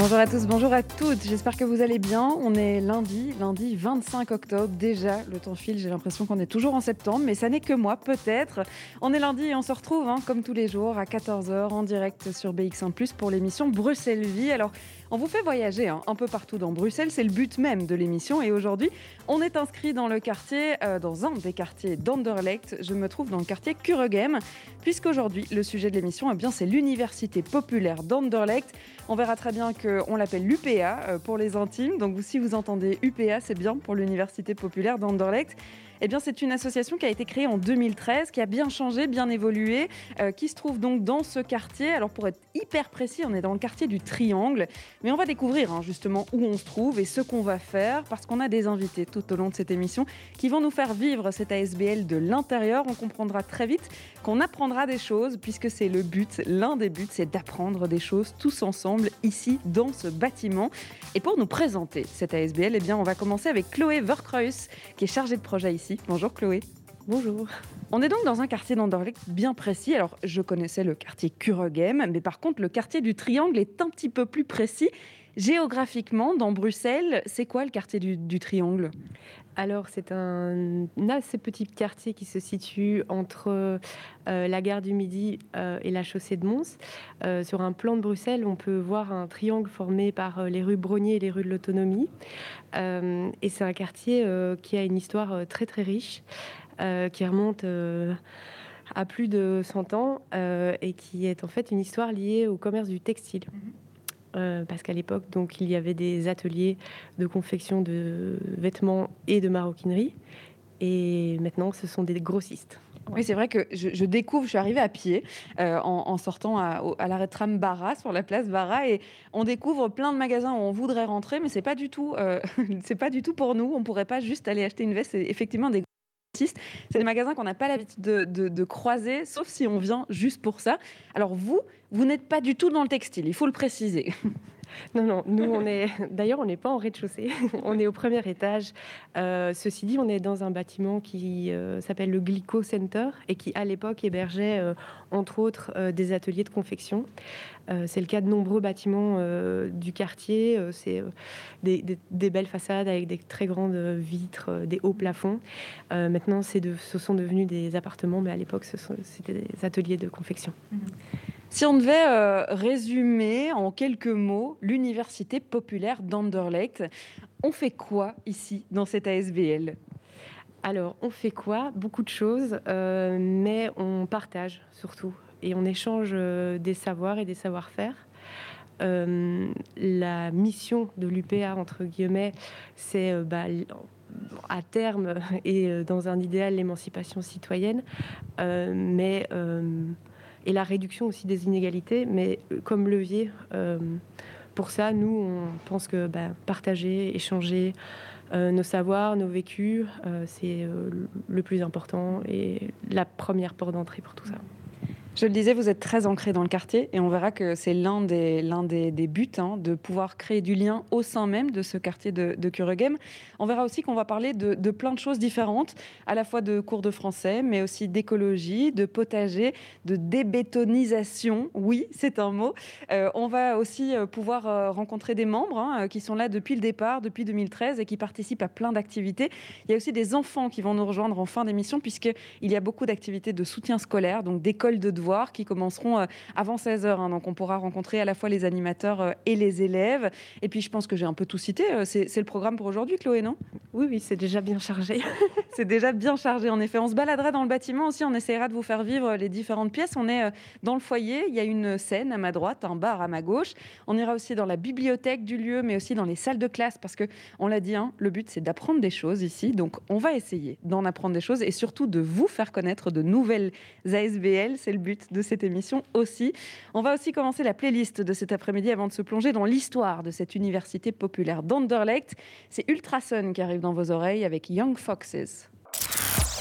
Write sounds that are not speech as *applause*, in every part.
Bonjour à tous, bonjour à toutes. J'espère que vous allez bien. On est lundi, lundi 25 octobre. Déjà, le temps file. J'ai l'impression qu'on est toujours en septembre, mais ça n'est que moi, peut-être. On est lundi et on se retrouve, hein, comme tous les jours, à 14h en direct sur BX1 pour l'émission Bruxelles Vie. Alors, on vous fait voyager hein, un peu partout dans Bruxelles, c'est le but même de l'émission. Et aujourd'hui, on est inscrit dans le quartier, euh, dans un des quartiers d'Anderlecht. Je me trouve dans le quartier Kuregem, puisqu'aujourd'hui, le sujet de l'émission, eh c'est l'université populaire d'Anderlecht. On verra très bien qu'on l'appelle l'UPA euh, pour les intimes. Donc, si vous entendez UPA, c'est bien pour l'université populaire d'Anderlecht. Eh bien, c'est une association qui a été créée en 2013, qui a bien changé, bien évolué, euh, qui se trouve donc dans ce quartier. Alors, pour être hyper précis, on est dans le quartier du Triangle, mais on va découvrir hein, justement où on se trouve et ce qu'on va faire, parce qu'on a des invités tout au long de cette émission qui vont nous faire vivre cette ASBL de l'intérieur. On comprendra très vite qu'on apprendra des choses, puisque c'est le but, l'un des buts, c'est d'apprendre des choses tous ensemble ici dans ce bâtiment. Et pour nous présenter cette ASBL, eh bien, on va commencer avec Chloé Verkreus, qui est chargée de projet ici Bonjour Chloé. Bonjour. On est donc dans un quartier d'Anderlecht bien précis. Alors, je connaissais le quartier Kuregem, mais par contre, le quartier du Triangle est un petit peu plus précis. Géographiquement, dans Bruxelles, c'est quoi le quartier du, Triangle? Alors, c'est un assez petit quartier qui se situe entre euh, la gare du Midi euh, et la chaussée de Mons. Euh, sur un plan de Bruxelles, on peut voir un triangle formé par les rues Brognier et les rues de l'Autonomie. et c'est un quartier qui a une histoire très très riche, qui remonte à plus de 100 ans et qui est en fait une histoire liée au commerce du textile. Mhm. Euh, parce qu'à l'époque, donc, il y avait des ateliers de confection de vêtements et de maroquinerie. Et maintenant, ce sont des grossistes. Oui, c'est vrai que je, découvre, je suis arrivée à pied euh, en, sortant à, l'arrêt tram Barra, sur la place Barra, et on découvre plein de magasins où on voudrait rentrer, mais c'est pas du tout, euh, *laughs* c'est pas du tout pour nous. On pourrait pas juste aller acheter une veste. C'est effectivement des c'est des magasins qu'on n'a pas l'habitude de, croiser, sauf si on vient juste pour ça. Alors vous, vous n'êtes pas du tout dans le textile, il faut le préciser. *laughs* Non, non, nous on est. D'ailleurs, on n'est pas en rez-de-chaussée, *laughs* on est au premier étage. Euh, ceci dit, on est dans un bâtiment qui euh, s'appelle le Glico Center et qui, à l'époque, hébergeait euh, entre autres des ateliers de confection. c'est le cas de nombreux bâtiments du quartier. c'est des, belles façades avec des très grandes vitres, des hauts plafonds. maintenant, de, ce sont devenus des appartements, mais à l'époque, c'était des ateliers de confection. Mmh. Si on devait euh, résumer en quelques mots l'université populaire d'Anderlecht, on fait quoi ici dans cette ASBL Alors, on fait quoi? Beaucoup de choses, euh, mais on partage surtout et on échange euh, des savoirs et des savoir-faire. la mission de l'UPA, entre guillemets, c'est bah, à terme *laughs* et dans un idéal l'émancipation citoyenne, mais et la réduction aussi des inégalités, mais euh, comme levier. Euh, pour ça, nous, on pense que bah, partager, échanger euh, nos savoirs, nos vécus, c'est le plus important et la première porte d'entrée pour tout ça. Je le disais, vous êtes très ancré dans le quartier et on verra que c'est l'un des, buts hein, de pouvoir créer du lien au sein même de ce quartier de, de. On verra aussi qu'on va parler de, plein de choses différentes, à la fois de cours de français, mais aussi d'écologie, de potager, de débétonisation. Oui, c'est un mot. Euh, on va aussi euh, pouvoir euh, rencontrer des membres hein, qui sont là depuis le départ, depuis 2013 et qui participent à plein d'activités. Il y a aussi des enfants qui vont nous rejoindre en fin d'émission puisqu'il y a beaucoup d'activités de soutien scolaire, donc d'école de qui commenceront euh, avant 16h. Hein. donc on pourra rencontrer à la fois les animateurs euh, et les élèves. Et puis je pense que j'ai un peu tout cité. Euh, c'est le programme pour aujourd'hui, Chloé, non? Oui, oui, c'est déjà bien chargé. *laughs* c'est déjà bien chargé, en effet. On se baladera dans le bâtiment aussi. On essaiera de vous faire vivre les différentes pièces. On est dans le foyer. Il y a une scène à ma droite, un bar à ma gauche. On ira aussi dans la bibliothèque du lieu, mais aussi dans les salles de classe parce que on l'a dit, hein, le but c'est d'apprendre des choses ici. Donc on va essayer d'en apprendre des choses et surtout de vous faire connaître de nouvelles ASBL. C'est le but de cette émission aussi. On va aussi commencer la playlist de cet après-midi avant de se plonger dans l'histoire de cette université populaire d'Anderlecht. C'est Ultrason qui arrive dans vos oreilles avec Young Foxes.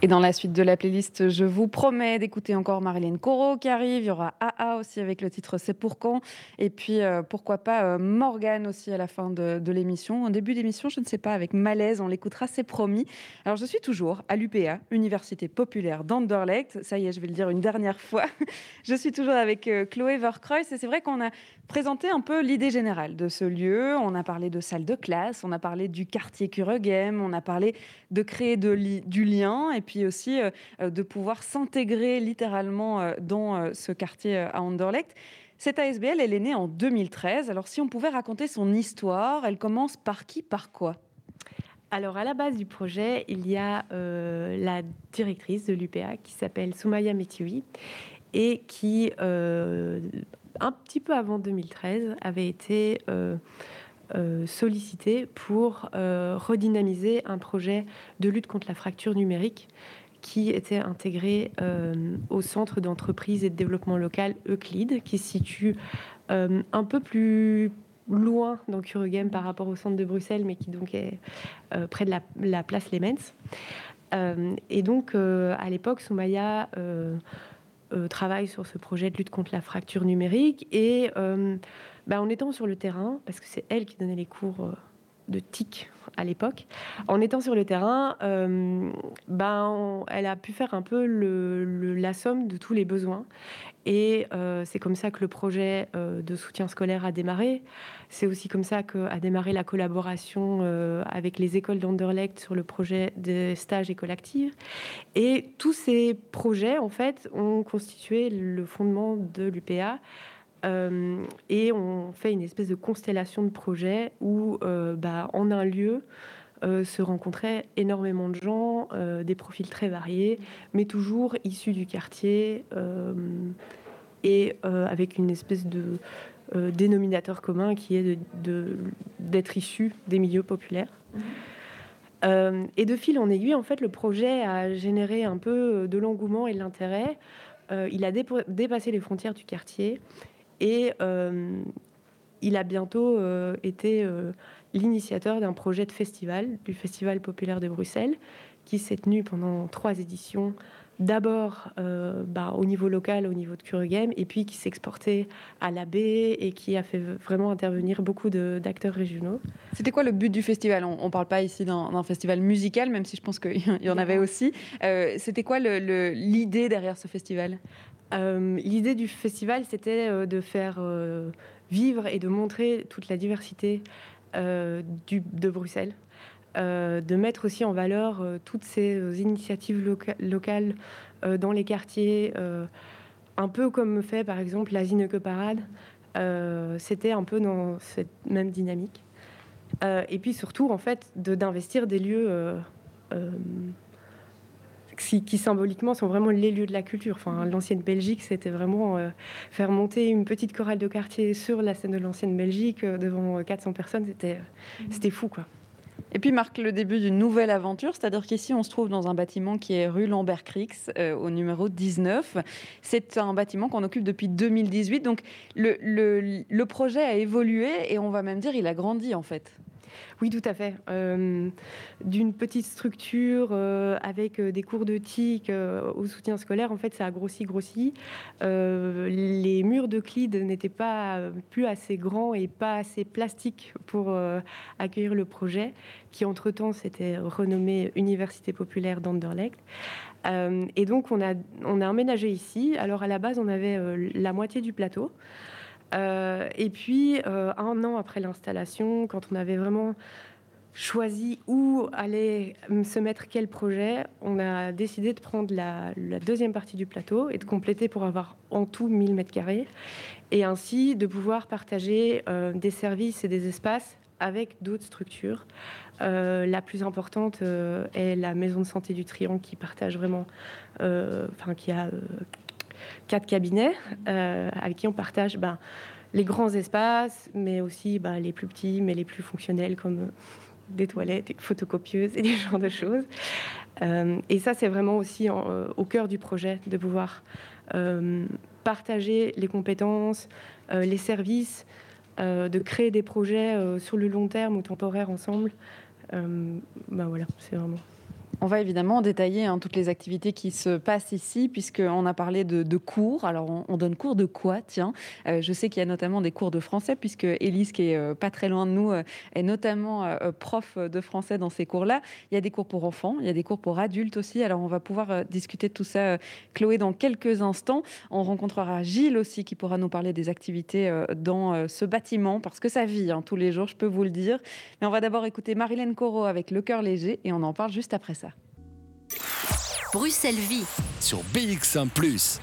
Et dans la suite de la playlist, je vous promets d'écouter encore Marilyn Corot qui arrive. Il y aura AA aussi avec le titre C'est pour quand. Et puis, euh, pourquoi pas euh, Morgane aussi à la fin de, l'émission. En début d'émission, je ne sais pas, avec Malaise, on l'écoutera, c'est promis. Alors, je suis toujours à l'UPA, Université populaire d'Anderlecht. Ça y est, je vais le dire une dernière fois. *laughs* je suis toujours avec euh, Chloé Verkreuz. Et c'est vrai qu'on a présenté un peu l'idée générale de ce lieu. On a parlé de salle de classe, on a parlé du quartier Kuregem, on a parlé de créer du lien. Puis aussi euh, euh, de pouvoir s'intégrer littéralement euh, dans ce quartier à Anderlecht. Cette ASBL, elle est née en 2013. Alors si on pouvait raconter son histoire, elle commence par qui, par quoi? Alors, à la base du projet, il y a la directrice de l'UPA qui s'appelle Soumaya Metioui et qui, un petit peu avant 2013, avait été sollicitée pour redynamiser un projet de lutte contre la fracture numérique qui était intégré euh, au centre d'entreprise et de développement local Euclide, qui se situe euh, un peu plus loin dans Curugem par rapport au centre de Bruxelles, mais qui donc est euh, près de la, place Lemens. et donc, à l'époque, Soumaya travaille sur ce projet de lutte contre la fracture numérique. Et bah, en étant sur le terrain, parce que c'est elle qui donnait les cours de TIC à l'époque. En étant sur le terrain, euh, ben, elle a pu faire un peu la somme de tous les besoins. Et euh, c'est comme ça que le projet euh, de soutien scolaire a démarré. C'est aussi comme ça qu'a démarré la collaboration avec les écoles d'Anderlecht sur le projet de stage école active. Et tous ces projets, en fait, ont constitué le fondement de l'UPA. Euh, et on fait une espèce de constellation de projets où, euh, bah, en un lieu, euh, se rencontraient énormément de gens, des profils très variés, mais toujours issus du quartier et avec une espèce de dénominateur commun qui est d'être de, issus des milieux populaires. et de fil en aiguille, en fait, le projet a généré un peu de l'engouement et de l'intérêt. il a dépassé les frontières du quartier et euh, il a bientôt euh, été euh, l'initiateur d'un projet de festival, du Festival populaire de Bruxelles, qui s'est tenu pendant trois éditions. D'abord bah, au niveau local, au niveau de Kuregem, et puis qui s'est exporté à la baie et qui a fait vraiment intervenir beaucoup d'acteurs régionaux. C'était quoi le but du festival? On ne parle pas ici d'un festival musical, même si je pense qu'il y en avait aussi. C'était quoi l'idée derrière ce festival? L'idée du festival, c'était euh, de faire euh, vivre et de montrer toute la diversité de Bruxelles, de mettre aussi en valeur toutes ces initiatives locales dans les quartiers, un peu comme fait par exemple la Zineke Parade. c'était un peu dans cette même dynamique. et puis surtout, en fait, d'investir des lieux qui, symboliquement sont vraiment les lieux de la culture. Enfin, l'ancienne Belgique, c'était vraiment euh, faire monter une petite chorale de quartier sur la scène de l'ancienne Belgique euh, devant 400 euh, personnes, c'était c'était fou, quoi. Et puis marque le début d'une nouvelle aventure, c'est-à-dire qu'ici on se trouve dans un bâtiment qui est rue Lambert-Crix, au numéro 19. C'est un bâtiment qu'on occupe depuis 2018, donc le, le, le projet a évolué et on va même dire il a grandi en fait. Oui, tout à fait. Euh, d'une petite structure euh, avec euh, des cours de TIC au soutien scolaire, en fait, ça a grossi, grossi. les murs de Clide n'étaient pas plus assez grands et pas assez plastiques pour accueillir le projet, qui entre-temps s'était renommé Université populaire d'Anderlecht. et donc, on a, on a emménagé ici. Alors, à la base, on avait la moitié du plateau. Euh, et puis, euh, un an après l'installation, quand on avait vraiment choisi où allait se mettre quel projet, on a décidé de prendre la, deuxième partie du plateau et de compléter pour avoir en tout 1000 mètres carrés et ainsi de pouvoir partager euh, des services et des espaces avec d'autres structures. la plus importante est la maison de santé du Triangle qui partage vraiment, enfin qui a quatre cabinets euh, avec qui on partage ben, les grands espaces, mais aussi ben, les plus petits, mais les plus fonctionnels, comme des toilettes, des photocopieuses et *laughs* des genres de choses. Euh, et ça, c'est vraiment aussi euh, au cœur du projet de pouvoir partager les compétences, les services, de créer des projets sur le long terme ou temporaire ensemble. ben voilà, c'est vraiment On va évidemment détailler hein, toutes les activités qui se passent ici, puisqu'on a parlé de, cours. Alors, on, donne cours de quoi Tiens, euh, je sais qu'il y a notamment des cours de français, puisque Élise, qui est euh, pas très loin de nous, euh, est notamment prof de français dans ces cours-là. Il y a des cours pour enfants, il y a des cours pour adultes aussi. Alors, on va pouvoir discuter de tout ça, Chloé, dans quelques instants. On rencontrera Gilles aussi, qui pourra nous parler des activités dans ce bâtiment, parce que ça vit hein, tous les jours, je peux vous le dire. Mais on va d'abord écouter Marilène Corot avec Le cœur léger, et on en parle juste après ça. Bruxelles Vie sur BX1 ⁇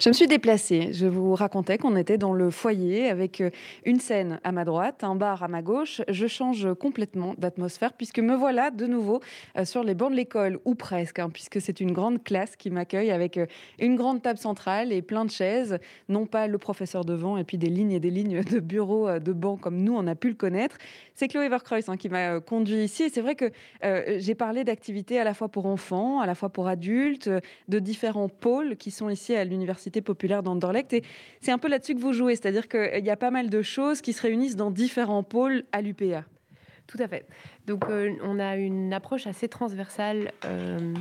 je me suis déplacée. Je vous racontais qu'on était dans le foyer avec euh, une scène à ma droite, un bar à ma gauche. Je change complètement d'atmosphère puisque me voilà de nouveau euh, sur les bancs de l'école, ou presque, hein, puisque c'est une grande classe qui m'accueille avec euh, une grande table centrale et plein de chaises. Non pas le professeur devant et puis des lignes et des lignes de bureaux, de bancs comme nous, on a pu le connaître. C'est Chloé Verkreuz hein, qui m'a conduit ici. Et c'est vrai que j'ai parlé d'activités à la fois pour enfants, à la fois pour adultes, de différents pôles qui sont ici à l'université populaire d'Anderlecht. Et c'est un peu là-dessus que vous jouez, c'est-à-dire qu'il y a pas mal de choses qui se réunissent dans différents pôles à l'UPA. Tout à fait. Donc euh, on a une approche assez transversale euh,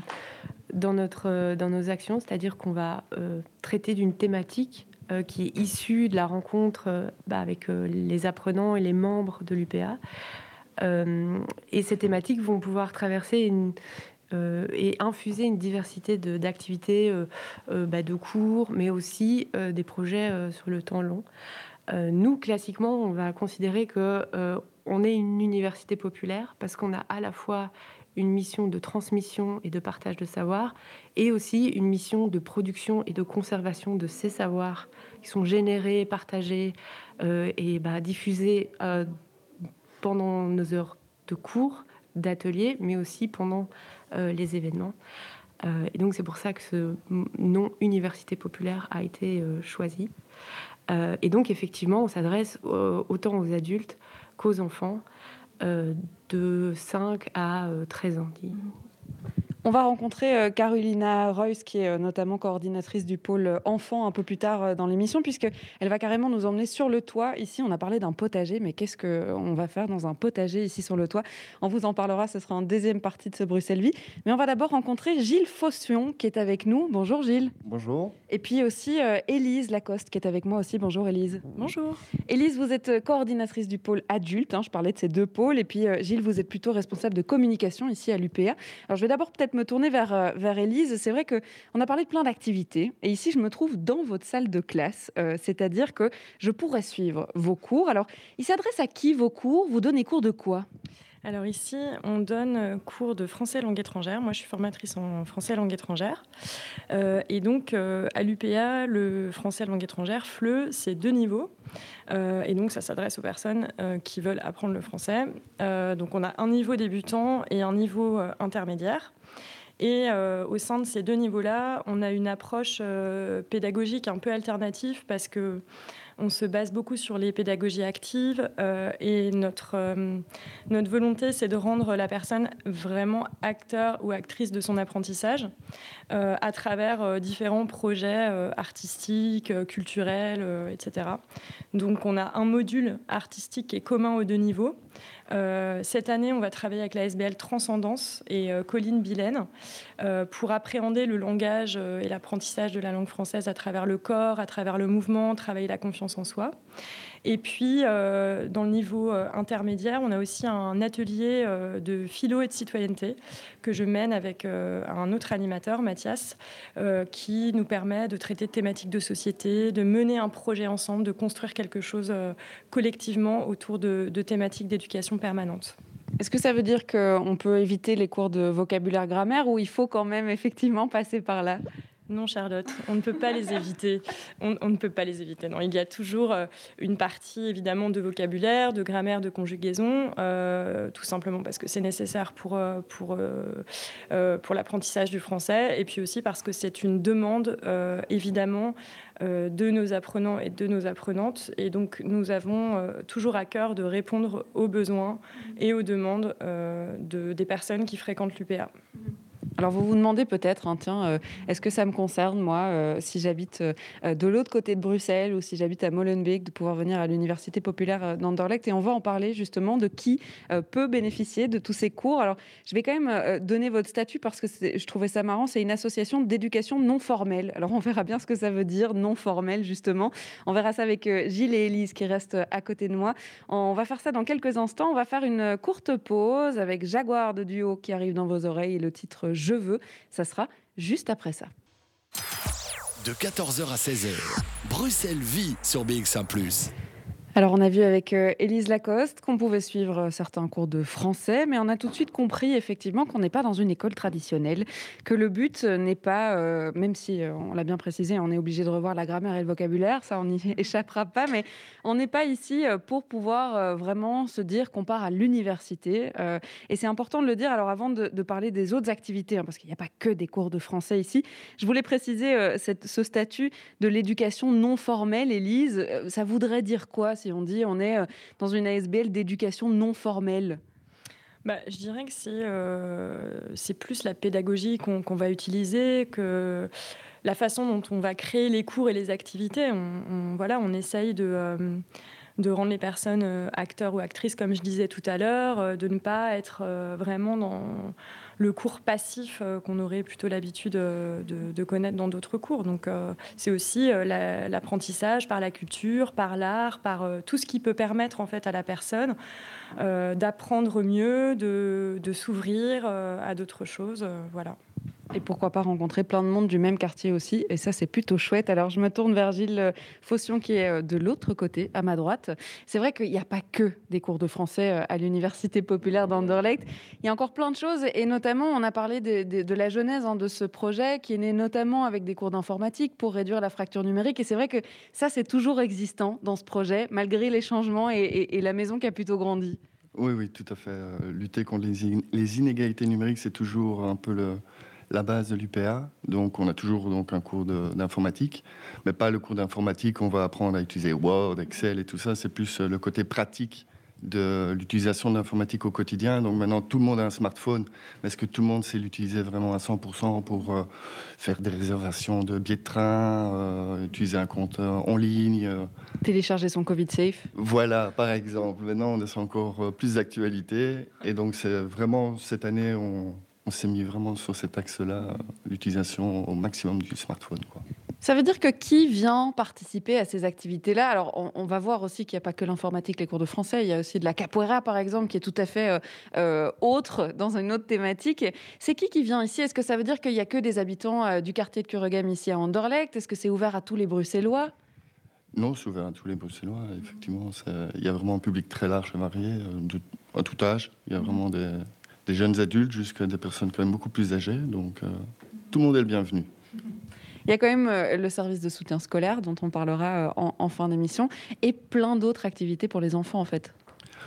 dans, notre, dans nos actions, c'est-à-dire qu'on va euh, traiter d'une thématique qui est issue de la rencontre bah, avec les apprenants et les membres de l'UPA. et ces thématiques vont pouvoir traverser euh, et infuser une diversité d'activités, euh, euh, bah, de, cours, mais aussi des projets sur le temps long. nous, classiquement, on va considérer que on est une université populaire parce qu'on a à la fois une mission de transmission et de partage de savoir, et aussi une mission de production et de conservation de ces savoirs qui sont générés, partagés et bah, diffusés pendant nos heures de cours, d'ateliers, mais aussi pendant euh, les événements. Euh, et donc c'est pour ça que ce nom université populaire a été euh, choisi. et donc effectivement, on s'adresse autant aux adultes qu'aux enfants de 5 à 13 ans. On va rencontrer euh, Carolina Reuss, qui est euh, notamment coordinatrice du pôle enfants un peu plus tard euh, dans l'émission, puisqu'elle va carrément nous emmener sur le toit. Ici, on a parlé d'un potager, mais qu'est-ce qu'on va faire dans un potager ici sur le toit? On vous en parlera, ce sera en deuxième partie de ce Bruxelles Vie. Mais on va d'abord rencontrer Gilles Fossion, qui est avec nous. Bonjour Gilles. Bonjour. Et puis aussi Élise Lacoste, qui est avec moi aussi. Bonjour Élise. Bonjour. Élise, vous êtes coordinatrice du pôle adulte. Hein, je parlais de ces deux pôles. Et puis Gilles, vous êtes plutôt responsable de communication ici à l'UPA. Alors je vais d'abord peut-être me tourner vers, euh, vers Élise. C'est vrai qu'on a parlé de plein d'activités. Et ici, je me trouve dans votre salle de classe. Euh, c'est-à-dire que je pourrais suivre vos cours. Alors, il s'adresse à qui vos cours? Vous donnez cours de quoi? Alors ici, on donne euh, cours de français langue étrangère. Moi, je suis formatrice en français langue étrangère. et donc, à l'UPA, le français langue étrangère, FLE, c'est deux niveaux. et donc, ça s'adresse aux personnes qui veulent apprendre le français. donc, on a un niveau débutant et un niveau intermédiaire. Et euh, au sein de ces deux niveaux-là, on a une approche euh, pédagogique un peu alternative parce que on se base beaucoup sur les pédagogies actives euh, et notre, notre volonté, c'est de rendre la personne vraiment acteur ou actrice de son apprentissage à travers différents projets artistiques, culturels, etc. Donc on a un module artistique qui est commun aux deux niveaux. Euh, cette année, on va travailler avec la SBL Transcendance et euh, Colline Bilène euh, pour appréhender le langage et l'apprentissage de la langue française à travers le corps, à travers le mouvement, travailler la confiance en soi. Et puis, euh, dans le niveau euh, intermédiaire, on a aussi un atelier euh, de philo et de citoyenneté que je mène avec un autre animateur, Mathias, qui nous permet de traiter de thématiques de société, de mener un projet ensemble, de construire quelque chose collectivement autour de, de thématiques d'éducation permanente. Est-ce que ça veut dire qu'on peut éviter les cours de vocabulaire grammaire ou il faut quand même effectivement passer par là? Non, Charlotte, on ne peut pas les éviter. On, ne peut pas les éviter. Non, il y a toujours euh, une partie évidemment de vocabulaire, de grammaire, de conjugaison, euh, tout simplement parce que c'est nécessaire pour euh, pour pour l'apprentissage du français, et puis aussi parce que c'est une demande évidemment de nos apprenants et de nos apprenantes, et donc nous avons toujours à cœur de répondre aux besoins et aux demandes de, des personnes qui fréquentent l'UPA. Alors vous vous demandez peut-être, hein, tiens, euh, est-ce que ça me concerne moi, euh, si j'habite euh, de l'autre côté de Bruxelles ou si j'habite à Molenbeek, de pouvoir venir à l'université populaire d'Anderlecht Et on va en parler justement de qui peut bénéficier de tous ces cours. Alors je vais quand même donner votre statut parce que je trouvais ça marrant. C'est une association d'éducation non formelle. Alors on verra bien ce que ça veut dire non formelle justement. On verra ça avec Gilles et Élise qui restent à côté de moi. On va faire ça dans quelques instants. On va faire une courte pause avec Jaguar de Duo qui arrive dans vos oreilles et le titre Je veux. Ça sera juste après ça. De 14h à 16h, Bruxelles vit sur BX1 ⁇ alors, on a vu avec euh, Élise Lacoste qu'on pouvait suivre euh, certains cours de français, mais on a tout de suite compris effectivement qu'on n'est pas dans une école traditionnelle, que le but euh, n'est pas, même si on l'a bien précisé, on est obligé de revoir la grammaire et le vocabulaire, ça on n'y *laughs* échappera pas, mais on n'est pas ici pour pouvoir vraiment se dire qu'on part à l'université. Et c'est important de le dire. Alors, avant de, parler des autres activités, hein, parce qu'il n'y a pas que des cours de français ici, je voulais préciser ce statut de l'éducation non formelle. Élise, ça voudrait dire quoi on dit on est euh, dans une ASBL d'éducation non formelle bah, je dirais que c'est euh, plus la pédagogie qu'on va utiliser que la façon dont on va créer les cours et les activités. On, voilà, on essaye de, euh, rendre les personnes acteurs ou actrices, comme je disais tout à l'heure, de ne pas être vraiment dans le cours passif euh, qu'on aurait plutôt l'habitude euh, de, connaître dans d'autres cours. Donc euh, c'est aussi l'apprentissage par la culture, par l'art, par tout ce qui peut permettre en fait à la personne d'apprendre mieux, de, s'ouvrir à d'autres choses. voilà. Et pourquoi pas rencontrer plein de monde du même quartier aussi. Et ça, c'est plutôt chouette. Alors, je me tourne vers Gilles Faution, qui est de l'autre côté, à ma droite. C'est vrai qu'il n'y a pas que des cours de français à l'Université populaire d'Anderlecht. Il y a encore plein de choses. Et notamment, on a parlé de, la genèse hein, de ce projet, qui est né notamment avec des cours d'informatique pour réduire la fracture numérique. Et c'est vrai que ça, c'est toujours existant dans ce projet, malgré les changements et, la maison qui a plutôt grandi. Oui, oui, tout à fait. lutter contre les inégalités numériques, c'est toujours un peu la base de l'UPA. Donc, on a toujours donc un cours d'informatique, mais pas le cours d'informatique. On va apprendre à utiliser Word, Excel et tout ça. C'est plus euh, le côté pratique de l'utilisation de l'informatique au quotidien. Donc maintenant, tout le monde a un smartphone. Mais est-ce que tout le monde sait l'utiliser vraiment à 100% pour euh, faire des réservations de billets de train, euh, utiliser un compte en ligne Télécharger son Covid Safe Voilà, par exemple. Maintenant, on a encore plus d'actualité. Et donc, c'est vraiment cette année, on, on s'est mis vraiment sur cet axe-là, l'utilisation au maximum du smartphone. Quoi. Ça veut dire que qui vient participer à ces activités-là? Alors, on, va voir aussi qu'il n'y a pas que l'informatique, les cours de français, il y a aussi de la capoeira, par exemple, qui est tout à fait euh, euh, autre, dans une autre thématique. C'est qui qui vient ici? Est-ce que ça veut dire qu'il n'y a que des habitants euh, du quartier de Kuregem ici à Anderlecht? Est-ce que c'est ouvert à tous les Bruxellois? Non, c'est ouvert à tous les Bruxellois. Effectivement, il y a vraiment un public très large et varié, à tout âge. Il y a vraiment des, des jeunes adultes jusqu'à des personnes quand même beaucoup plus âgées. Donc euh, tout le monde est le bienvenu. Il y a quand même euh, le service de soutien scolaire dont on parlera euh, en, fin d'émission et plein d'autres activités pour les enfants en fait.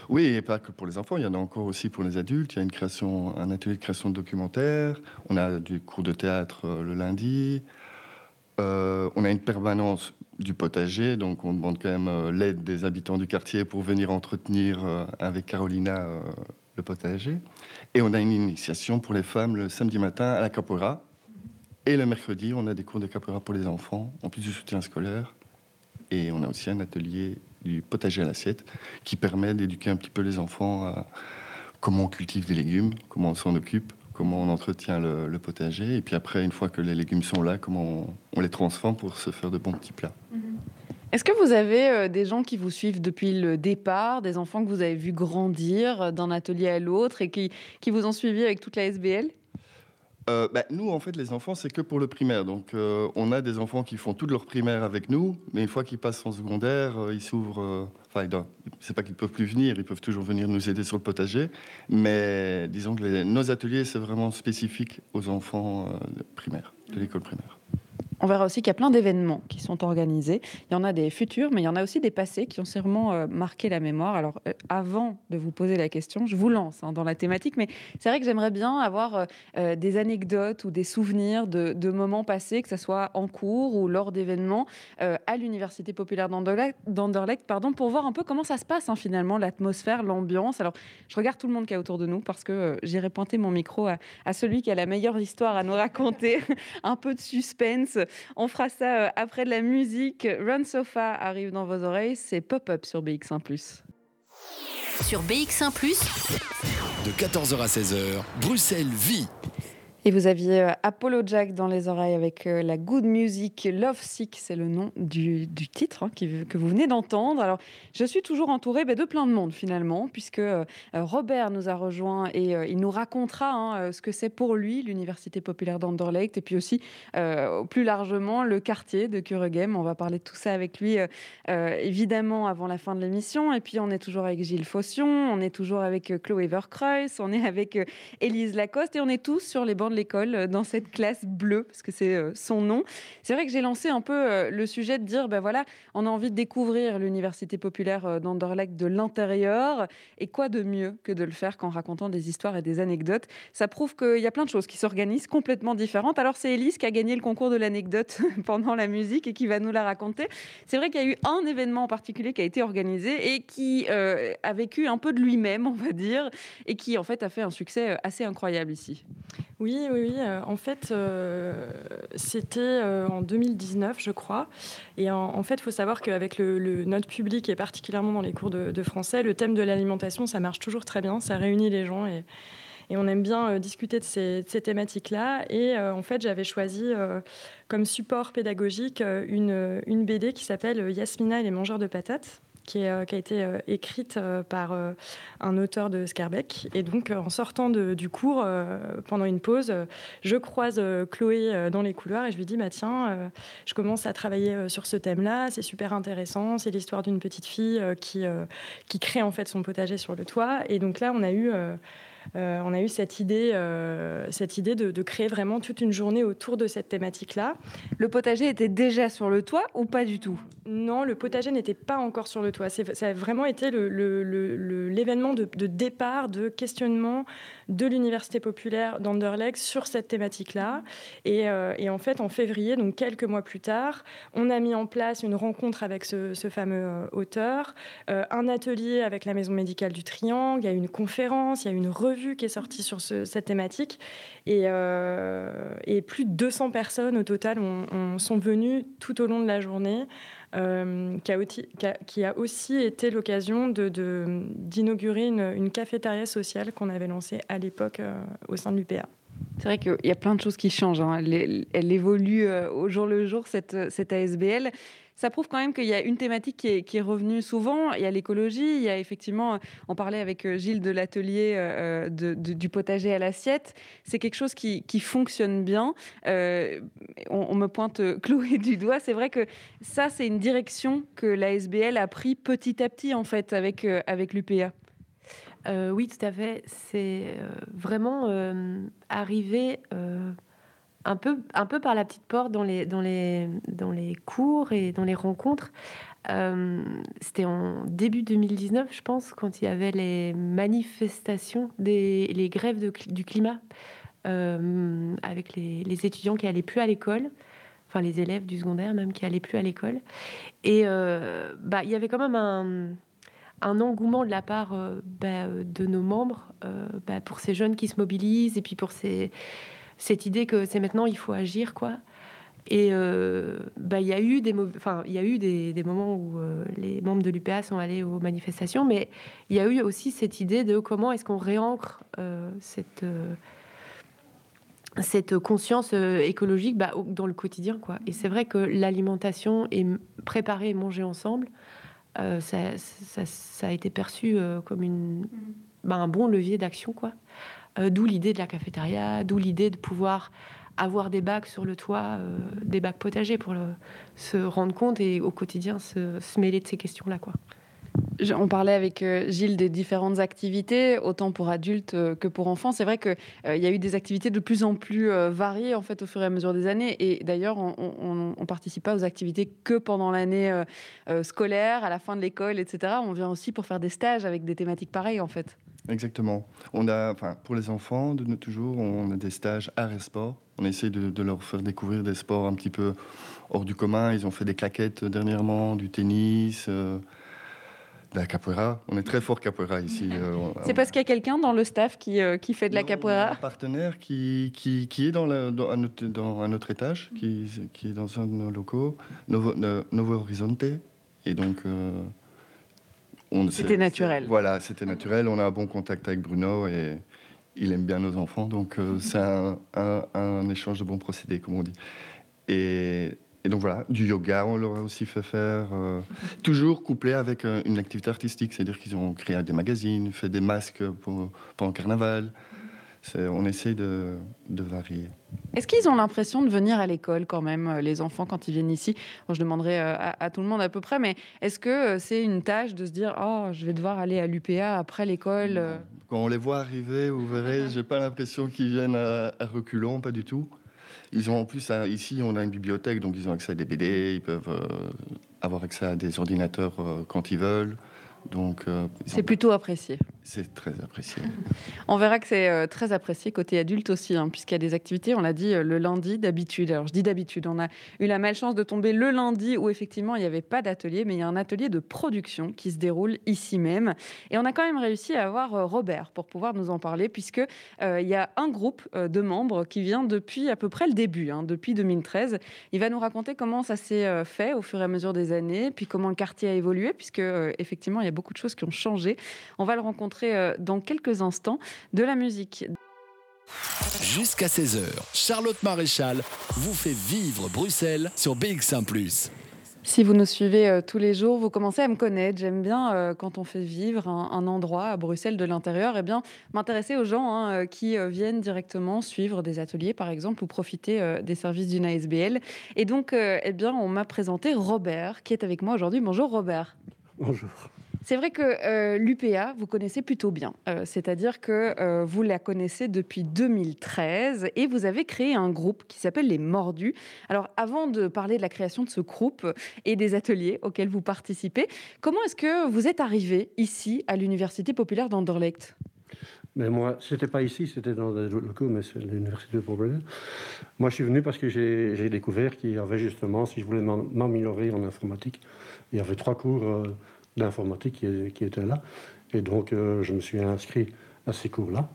Oui, et pas que pour les enfants, il y en a encore aussi pour les adultes. Il y a une création, un atelier de création de documentaires. On a du cours de théâtre le lundi. on a une permanence du potager, donc on demande quand même l'aide des habitants du quartier pour venir entretenir avec Carolina le potager. Et on a une initiation pour les femmes le samedi matin à la capoeira. Et le mercredi, on a des cours de capoeira pour les enfants, en plus du soutien scolaire. Et on a aussi un atelier du potager à l'assiette qui permet d'éduquer un petit peu les enfants à comment on cultive des légumes, comment on s'en occupe, comment on entretient le, potager. Et puis après, une fois que les légumes sont là, comment on, les transforme pour se faire de bons petits plats. Mm-hmm. Est-ce que vous avez euh, des gens qui vous suivent depuis le départ, des enfants que vous avez vus grandir euh, d'un atelier à l'autre et qui, qui vous ont suivi avec toute la SBL euh, bah, nous, en fait, les enfants, c'est que pour le primaire. Donc, on a des enfants qui font toute leur primaire avec nous, mais une fois qu'ils passent en secondaire, ils s'ouvrent. Enfin, c'est pas qu'ils peuvent plus venir, ils peuvent toujours venir nous aider sur le potager. Mais disons que nos ateliers, c'est vraiment spécifique aux enfants primaires, de l'école primaire. On verra aussi qu'il y a plein d'événements qui sont organisés. Il y en a des futurs, mais il y en a aussi des passés qui ont sûrement euh, marqué la mémoire. Alors, euh, avant de vous poser la question, je vous lance hein, dans la thématique, mais c'est vrai que j'aimerais bien avoir euh, des anecdotes ou des souvenirs de, moments passés, que ce soit en cours ou lors d'événements à l'Université populaire d'Anderlecht, pardon, pour voir un peu comment ça se passe hein, finalement, l'atmosphère, l'ambiance. Alors, je regarde tout le monde qui est autour de nous parce que j'irai pointer mon micro à, à celui qui a la meilleure histoire à nous raconter, *laughs* un peu de suspense. On fera ça euh, après de la musique. Run Sofa arrive dans vos oreilles. C'est Pop-Up sur BX1 ⁇ Sur BX1 ⁇ de 14h à 16h, Bruxelles vit. Et vous aviez euh, Apollo Jack dans les oreilles avec euh, la Good Music Love Sick, c'est le nom du, titre hein, que vous venez d'entendre. Alors, je suis toujours entourée bah, de plein de monde finalement, puisque euh, Robert nous a rejoint et il nous racontera hein, ce que c'est pour lui l'Université populaire d'Anderlecht et puis aussi plus largement le quartier de Kuregem. On va parler de tout ça avec lui évidemment avant la fin de l'émission. Et puis, on est toujours avec Gilles Fossion, on est toujours avec Chloé Verkreuz, on est avec Élise Lacoste et on est tous sur les bancs de l'école euh, dans cette classe bleue, parce que c'est euh, son nom. C'est vrai que j'ai lancé un peu euh, le sujet de dire, ben voilà, on a envie de découvrir l'université populaire d'Anderlecht de l'intérieur, et quoi de mieux que de le faire qu'en racontant des histoires et des anecdotes? Ça prouve qu'il y a plein de choses qui s'organisent complètement différentes. Alors c'est Elise qui a gagné le concours de l'anecdote *laughs* pendant la musique et qui va nous la raconter. C'est vrai qu'il y a eu un événement en particulier qui a été organisé et qui a vécu un peu de lui-même, on va dire, et qui en fait a fait un succès assez incroyable ici. Oui, oui, oui. Euh, en fait, euh, c'était euh, en 2019, je crois. Et en, fait, il faut savoir qu'avec le, notre public, et particulièrement dans les cours de, français, le thème de l'alimentation, ça marche toujours très bien. Ça réunit les gens et, on aime bien discuter de ces, thématiques-là. Et en fait, j'avais choisi comme support pédagogique une, une BD qui s'appelle Yasmina et les mangeurs de patates qui, euh, a été euh, écrite euh, par un auteur de Scarbeck. Et donc, en sortant du cours, pendant une pause, je croise Chloé dans les couloirs et je lui dis, bah, tiens, je commence à travailler sur ce thème-là, c'est super intéressant, c'est l'histoire d'une petite fille qui, qui crée en fait son potager sur le toit. Et donc là, on a eu... on a eu cette idée, cette idée de, de, créer vraiment toute une journée autour de cette thématique-là. Le potager était déjà sur le toit ou pas du tout? Non, le potager n'était pas encore sur le toit. Ça a vraiment été l'événement de, départ, de questionnement de l'université populaire d'Anderlecht sur cette thématique-là. Euh, et, en fait, en février, donc quelques mois plus tard, on a mis en place une rencontre avec ce, fameux euh, auteur, euh, un atelier avec la maison médicale du Triangle, il y a une conférence, il y a une revue qui est sortie sur cette thématique. Et, plus de 200 personnes au total sont venues tout au long de la journée. Euh, qui, a aussi, été l'occasion d'inaugurer de, une, cafétéria sociale qu'on avait lancée à l'époque euh, au sein de l'UPA. C'est vrai qu'il y a plein de choses qui changent. Hein. Elle, évolue euh, au jour le jour, cette ASBL ça prouve quand même qu'il y a une thématique qui est, revenue souvent. Il y a l'écologie, il y a effectivement, on parlait avec euh, Gilles de l'atelier euh, du potager à l'assiette. C'est quelque chose qui, fonctionne bien. Euh, on, me pointe *laughs* Chloé du doigt. C'est vrai que ça, c'est une direction que la SBL a pris petit à petit en fait avec, avec l'UPA. oui, tout à fait. C'est vraiment arrivé un peu, un peu par la petite porte dans les, dans les, dans les cours et dans les rencontres. Euh, c'était en début 2019, je pense, quand il y avait les manifestations, des, les grèves du climat, euh, avec les, étudiants qui allaient plus à l'école, enfin les élèves du secondaire même qui allaient plus à l'école. Et euh, bah, il y avait quand même un, un engouement de la part bah, de nos membres bah, pour ces jeunes qui se mobilisent et puis pour ces cette idée que c'est maintenant, il faut agir, quoi. Et euh, bah, il y a eu des, enfin, il y a eu des, moments où euh, les membres de l'UPA sont allés aux manifestations, mais il y a eu aussi cette idée de comment est-ce qu'on réancre euh, cette cette conscience écologique bah, dans le quotidien, quoi. Et c'est vrai que l'alimentation et préparer et manger ensemble, ça, ça, a été perçu comme une, bah, un bon levier d'action, quoi. Euh, d'où l'idée de la cafétéria, d'où l'idée de pouvoir avoir des bacs sur le toit, euh, des bacs potagers pour se rendre compte et au quotidien se, mêler de ces questions-là. On parlait avec euh, Gilles des différentes activités, autant pour adultes que pour enfants. C'est vrai qu'il y a eu des activités de plus en plus variées en fait au fur et à mesure des années. Et d'ailleurs, on ne participe pas aux activités que pendant l'année scolaire, à la fin de l'école, etc. On vient aussi pour faire des stages avec des thématiques pareilles en fait. Exactement. On a, enfin, pour les enfants, de nos toujours, on a des stages art et sport. On essaie de, de, leur faire découvrir des sports un petit peu hors du commun. Ils ont fait des claquettes dernièrement, du tennis. La capoeira, on est très fort capoeira ici. Euh, c'est parce qu'il y a quelqu'un dans le staff qui, euh, qui fait de la capoeira Un partenaire qui, qui, qui est dans, dans, un autre, dans, un autre, étage, qui, qui, est dans un de nos locaux, Novo, Novo Horizonte. Et donc. Euh, c'était naturel. Voilà, c'était naturel. On a un bon contact avec Bruno et il aime bien nos enfants. Donc c'est un, un, un, échange de bons procédés, comme on dit. Et et donc voilà, du yoga, on leur a aussi fait faire, euh, *laughs* toujours couplé avec euh, une activité artistique, c'est-à-dire qu'ils ont créé des magazines, fait des masques pour, pendant le carnaval. On essaie de, varier. Est-ce qu'ils ont l'impression de venir à l'école quand même, euh, les enfants, quand ils viennent ici? Je demanderai à, tout le monde à peu près, mais est-ce que c'est une tâche de se dire Oh, je vais devoir aller à l'UPA après l'école Quand on les voit arriver, vous verrez, j'ai pas l'impression qu'ils viennent à, à reculons, pas du tout. Ils ont en plus, ici, on a une bibliothèque, donc ils ont accès à des BD, ils peuvent euh, avoir accès à des ordinateurs euh, quand ils veulent. Donc, euh, c'est plutôt apprécié. C'est très apprécié. on verra que c'est euh, très apprécié côté adulte aussi, hein, puisqu'il y a des activités, on l'a dit, euh, le lundi d'habitude. Alors je dis d'habitude, on a eu la malchance de tomber le lundi où effectivement il n'y avait pas d'atelier, mais il y a un atelier de production qui se déroule ici même. Et on a quand même réussi à avoir Robert pour pouvoir nous en parler, puisque il y a un groupe de membres qui vient depuis à peu près le début, hein, depuis 2013. Il va nous raconter comment ça s'est fait au fur et à mesure des années, puis comment le quartier a évolué, puisque effectivement il y a beaucoup de choses qui ont changé. On va le rencontrer euh, dans quelques instants. De la musique. Jusqu'à 16h, Charlotte Maréchal vous fait vivre Bruxelles sur BX1 ⁇ si vous nous suivez euh, tous les jours, vous commencez à me connaître. J'aime bien, euh, quand on fait vivre un, endroit à Bruxelles de l'intérieur, et eh bien m'intéresser aux gens hein, qui viennent directement suivre des ateliers, par exemple, ou profiter des services d'une ASBL. Et donc, eh bien, on m'a présenté Robert, qui est avec moi aujourd'hui. Bonjour Robert. Bonjour. C'est vrai que euh, l'UPA, vous connaissez plutôt bien. Euh, c'est-à-dire que euh, vous la connaissez depuis 2013 et vous avez créé un groupe qui s'appelle les Mordus. Alors, avant de parler de la création de ce groupe et des ateliers auxquels vous participez, comment est-ce que vous êtes arrivé ici à l'Université populaire d'Anderlecht? Mais moi, c'était pas ici, c'était dans des locaux, mais c'est l'université populaire. Moi, je suis venu parce que j'ai découvert qu'il y avait justement, si je voulais m'améliorer en informatique, il y avait trois cours d'informatique qui, qui, était là. Et donc, euh, je me suis inscrit à ces cours-là.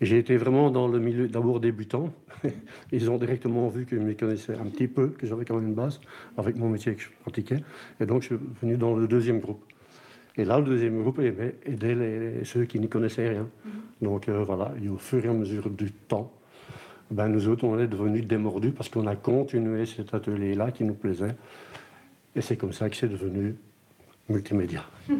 J'ai été vraiment dans le milieu d'abord débutant. *laughs* Ils ont directement vu que je me connaissais un petit peu, que j'avais quand même une base avec mon métier que je pratiquais. Et donc, je suis venu dans le deuxième groupe. Et là, le deuxième groupe aidait les, ceux qui n'y connaissaient rien. Mm-hmm. Donc euh, voilà, et au fur et à mesure du temps, ben, nous autres, on est devenus démordus parce qu'on a continué cet atelier-là qui nous plaisait. Et c'est comme ça que c'est devenu multimédia. *laughs*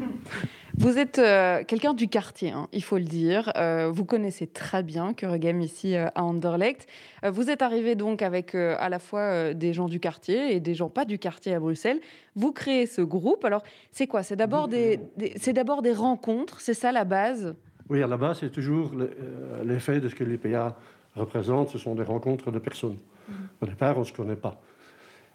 Vous êtes euh, quelqu'un du quartier, hein, il faut le dire. Euh, vous connaissez très bien Kuregem ici euh, à Anderlecht. vous êtes arrivé donc avec à la fois des gens du quartier et des gens pas du quartier à Bruxelles. Vous créez ce groupe. Alors, c'est quoi? C'est d'abord des, c'est d'abord des rencontres, c'est ça la base? Oui, à la base, c'est toujours l'effet de ce que l'IPA représente. Ce sont des rencontres de personnes. Mmh. Au départ, on ne se connaît pas.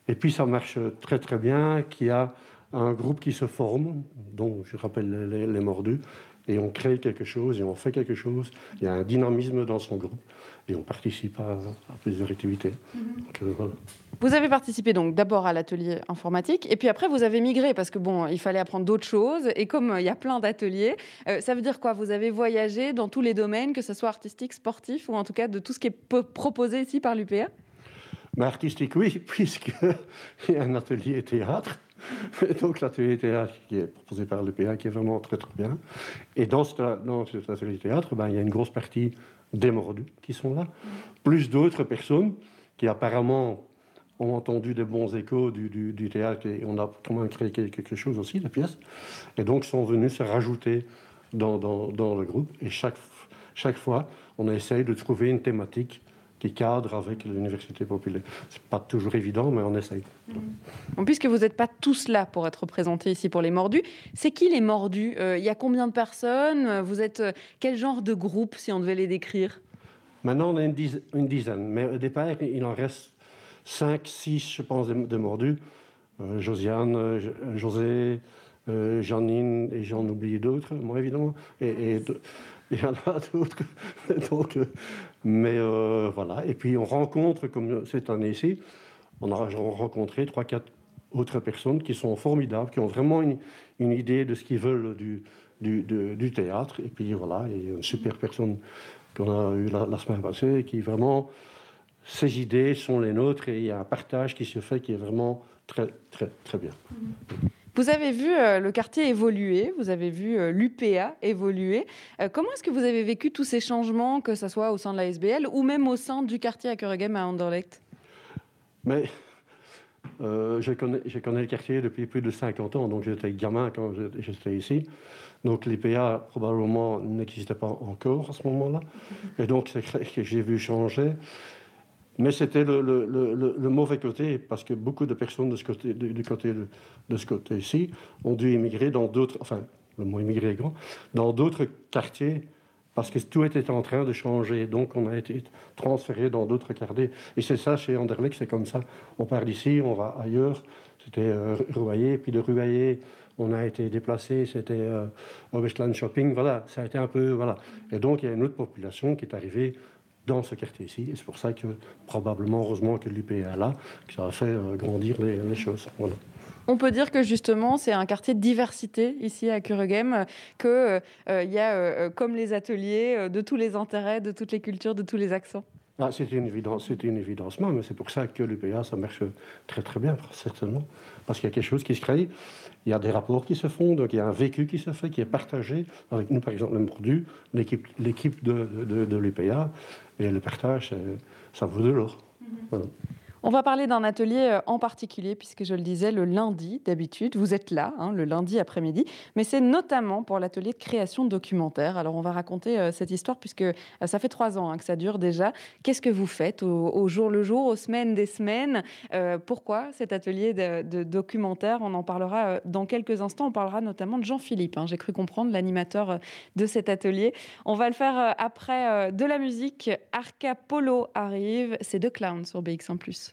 Et puis, ça marche très très bien. Qu'il y a un groupe qui se forme, dont je rappelle les, mordus, et on crée quelque chose et on fait quelque chose. Il y a un dynamisme dans son groupe et on participe à, plusieurs activités. Mhm. Euh, vous avez participé donc d'abord à l'atelier informatique et puis après vous avez migré parce que bon, il fallait apprendre d'autres choses et comme euh, il y a plein d'ateliers, euh, ça veut dire quoi? Vous avez voyagé dans tous les domaines, que ce soit artistique, sportif ou en tout cas de tout ce qui est proposé ici par l'UPA Mais Artistique, oui, *laughs* puisqu'il y a un atelier théâtre *laughs* donc l'atelier théâtre qui est proposé par l'EPA, qui est vraiment très très bien. Et dans, dans cet atelier théâtre, ben, il y a une grosse partie des mordus qui sont là, plus d'autres personnes qui apparemment ont entendu des bons échos du, du, théâtre et on a quand même créé quelque chose aussi, de pièces, et donc sont venus se rajouter dans, dans, dans le groupe. Et chaque, chaque fois, on essaye de trouver une thématique qui cadre avec l'université populaire. C'est pas toujours évident, mais on essaye. Mmh. puisque vous n'êtes pas tous là pour être représentés ici pour les mordus, c'est qui les mordus euh, Il y a combien de personnes Vous êtes euh, quel genre de groupe, si on devait les décrire? Maintenant, on a une dizaine, une dizaine, mais au départ, il en reste 5, 6, je pense, de, mordus. Euh, Josiane, José, Janine, et j'en oublie d'autres, moi évidemment. Et, il y en a d'autres. *laughs* Donc, mais euh, voilà. Et puis on rencontre, comme cette année ici, on a rencontré trois, quatre autres personnes qui sont formidables, qui ont vraiment une, idée de ce qu'ils veulent du, du, théâtre. Et puis voilà, il y a une super personne qu'on a eue la, semaine passée, qui vraiment, ses idées sont les nôtres et il y a un partage qui se fait qui est vraiment très, très, très bien. Vous avez vu euh, le quartier évoluer, vous avez vu euh, l'UPA évoluer. Euh, comment est-ce que vous avez vécu tous ces changements, que ce soit au sein de la SBL ou même au sein du quartier à Kuregem à Anderlecht? Mais je, connais, le quartier depuis plus de 50 ans, donc j'étais gamin quand j'étais ici. Donc l'IPA probablement n'existait pas encore à ce moment-là. Et donc c'est que j'ai vu changer. Mais c'était le, mauvais côté, parce que beaucoup de personnes de ce côté, de, ce côté-ci ont dû immigrer dans d'autres, enfin, le mot est grand, dans d'autres quartiers, parce que tout était en train de changer. Donc, on a été transféré dans d'autres quartiers. Et c'est ça, chez Anderlecht, c'est comme ça. On part d'ici, on va ailleurs. C'était euh, puis de Rouaillé, on a été déplacé, c'était euh, Westland Shopping, voilà, ça a été un peu, voilà. Et donc, il y a une autre population qui est arrivée dans ce quartier-ci. Et c'est pour ça que, probablement, heureusement que l'UPA est là, que ça a fait euh, grandir les, choses. On peut dire que justement, c'est un quartier de diversité ici à Kuregem, qu'il euh, euh, y a, comme les ateliers, de tous les intérêts, de toutes les cultures, de tous les accents. Ah, c'est une évidence, c'est une évidence, mais c'est pour ça que l'UPA, ça marche très très bien, certainement, parce qu'il y a quelque chose qui se crée il y a des rapports qui se font, donc il y a un vécu qui se fait, qui est partagé avec nous, par exemple, le produit, l'équipe de, de, de, l'UPA, et le partage, ça vaut de l'or. Mhm. On va parler d'un atelier euh, en particulier, puisque je le disais, le lundi, d'habitude, vous êtes là, hein, le lundi après-midi, mais c'est notamment pour l'atelier de création documentaire. Alors, on va raconter euh, cette histoire, puisque euh, ça fait trois ans hein, que ça dure déjà. Qu'est-ce que vous faites au, jour le jour, aux semaines des semaines Pourquoi cet atelier de, documentaire On en parlera dans quelques instants. On parlera notamment de Jean-Philippe, hein, j'ai cru comprendre, l'animateur de cet atelier. On va le faire après de la musique. Arca Polo arrive, c'est deux clowns sur BX1 ⁇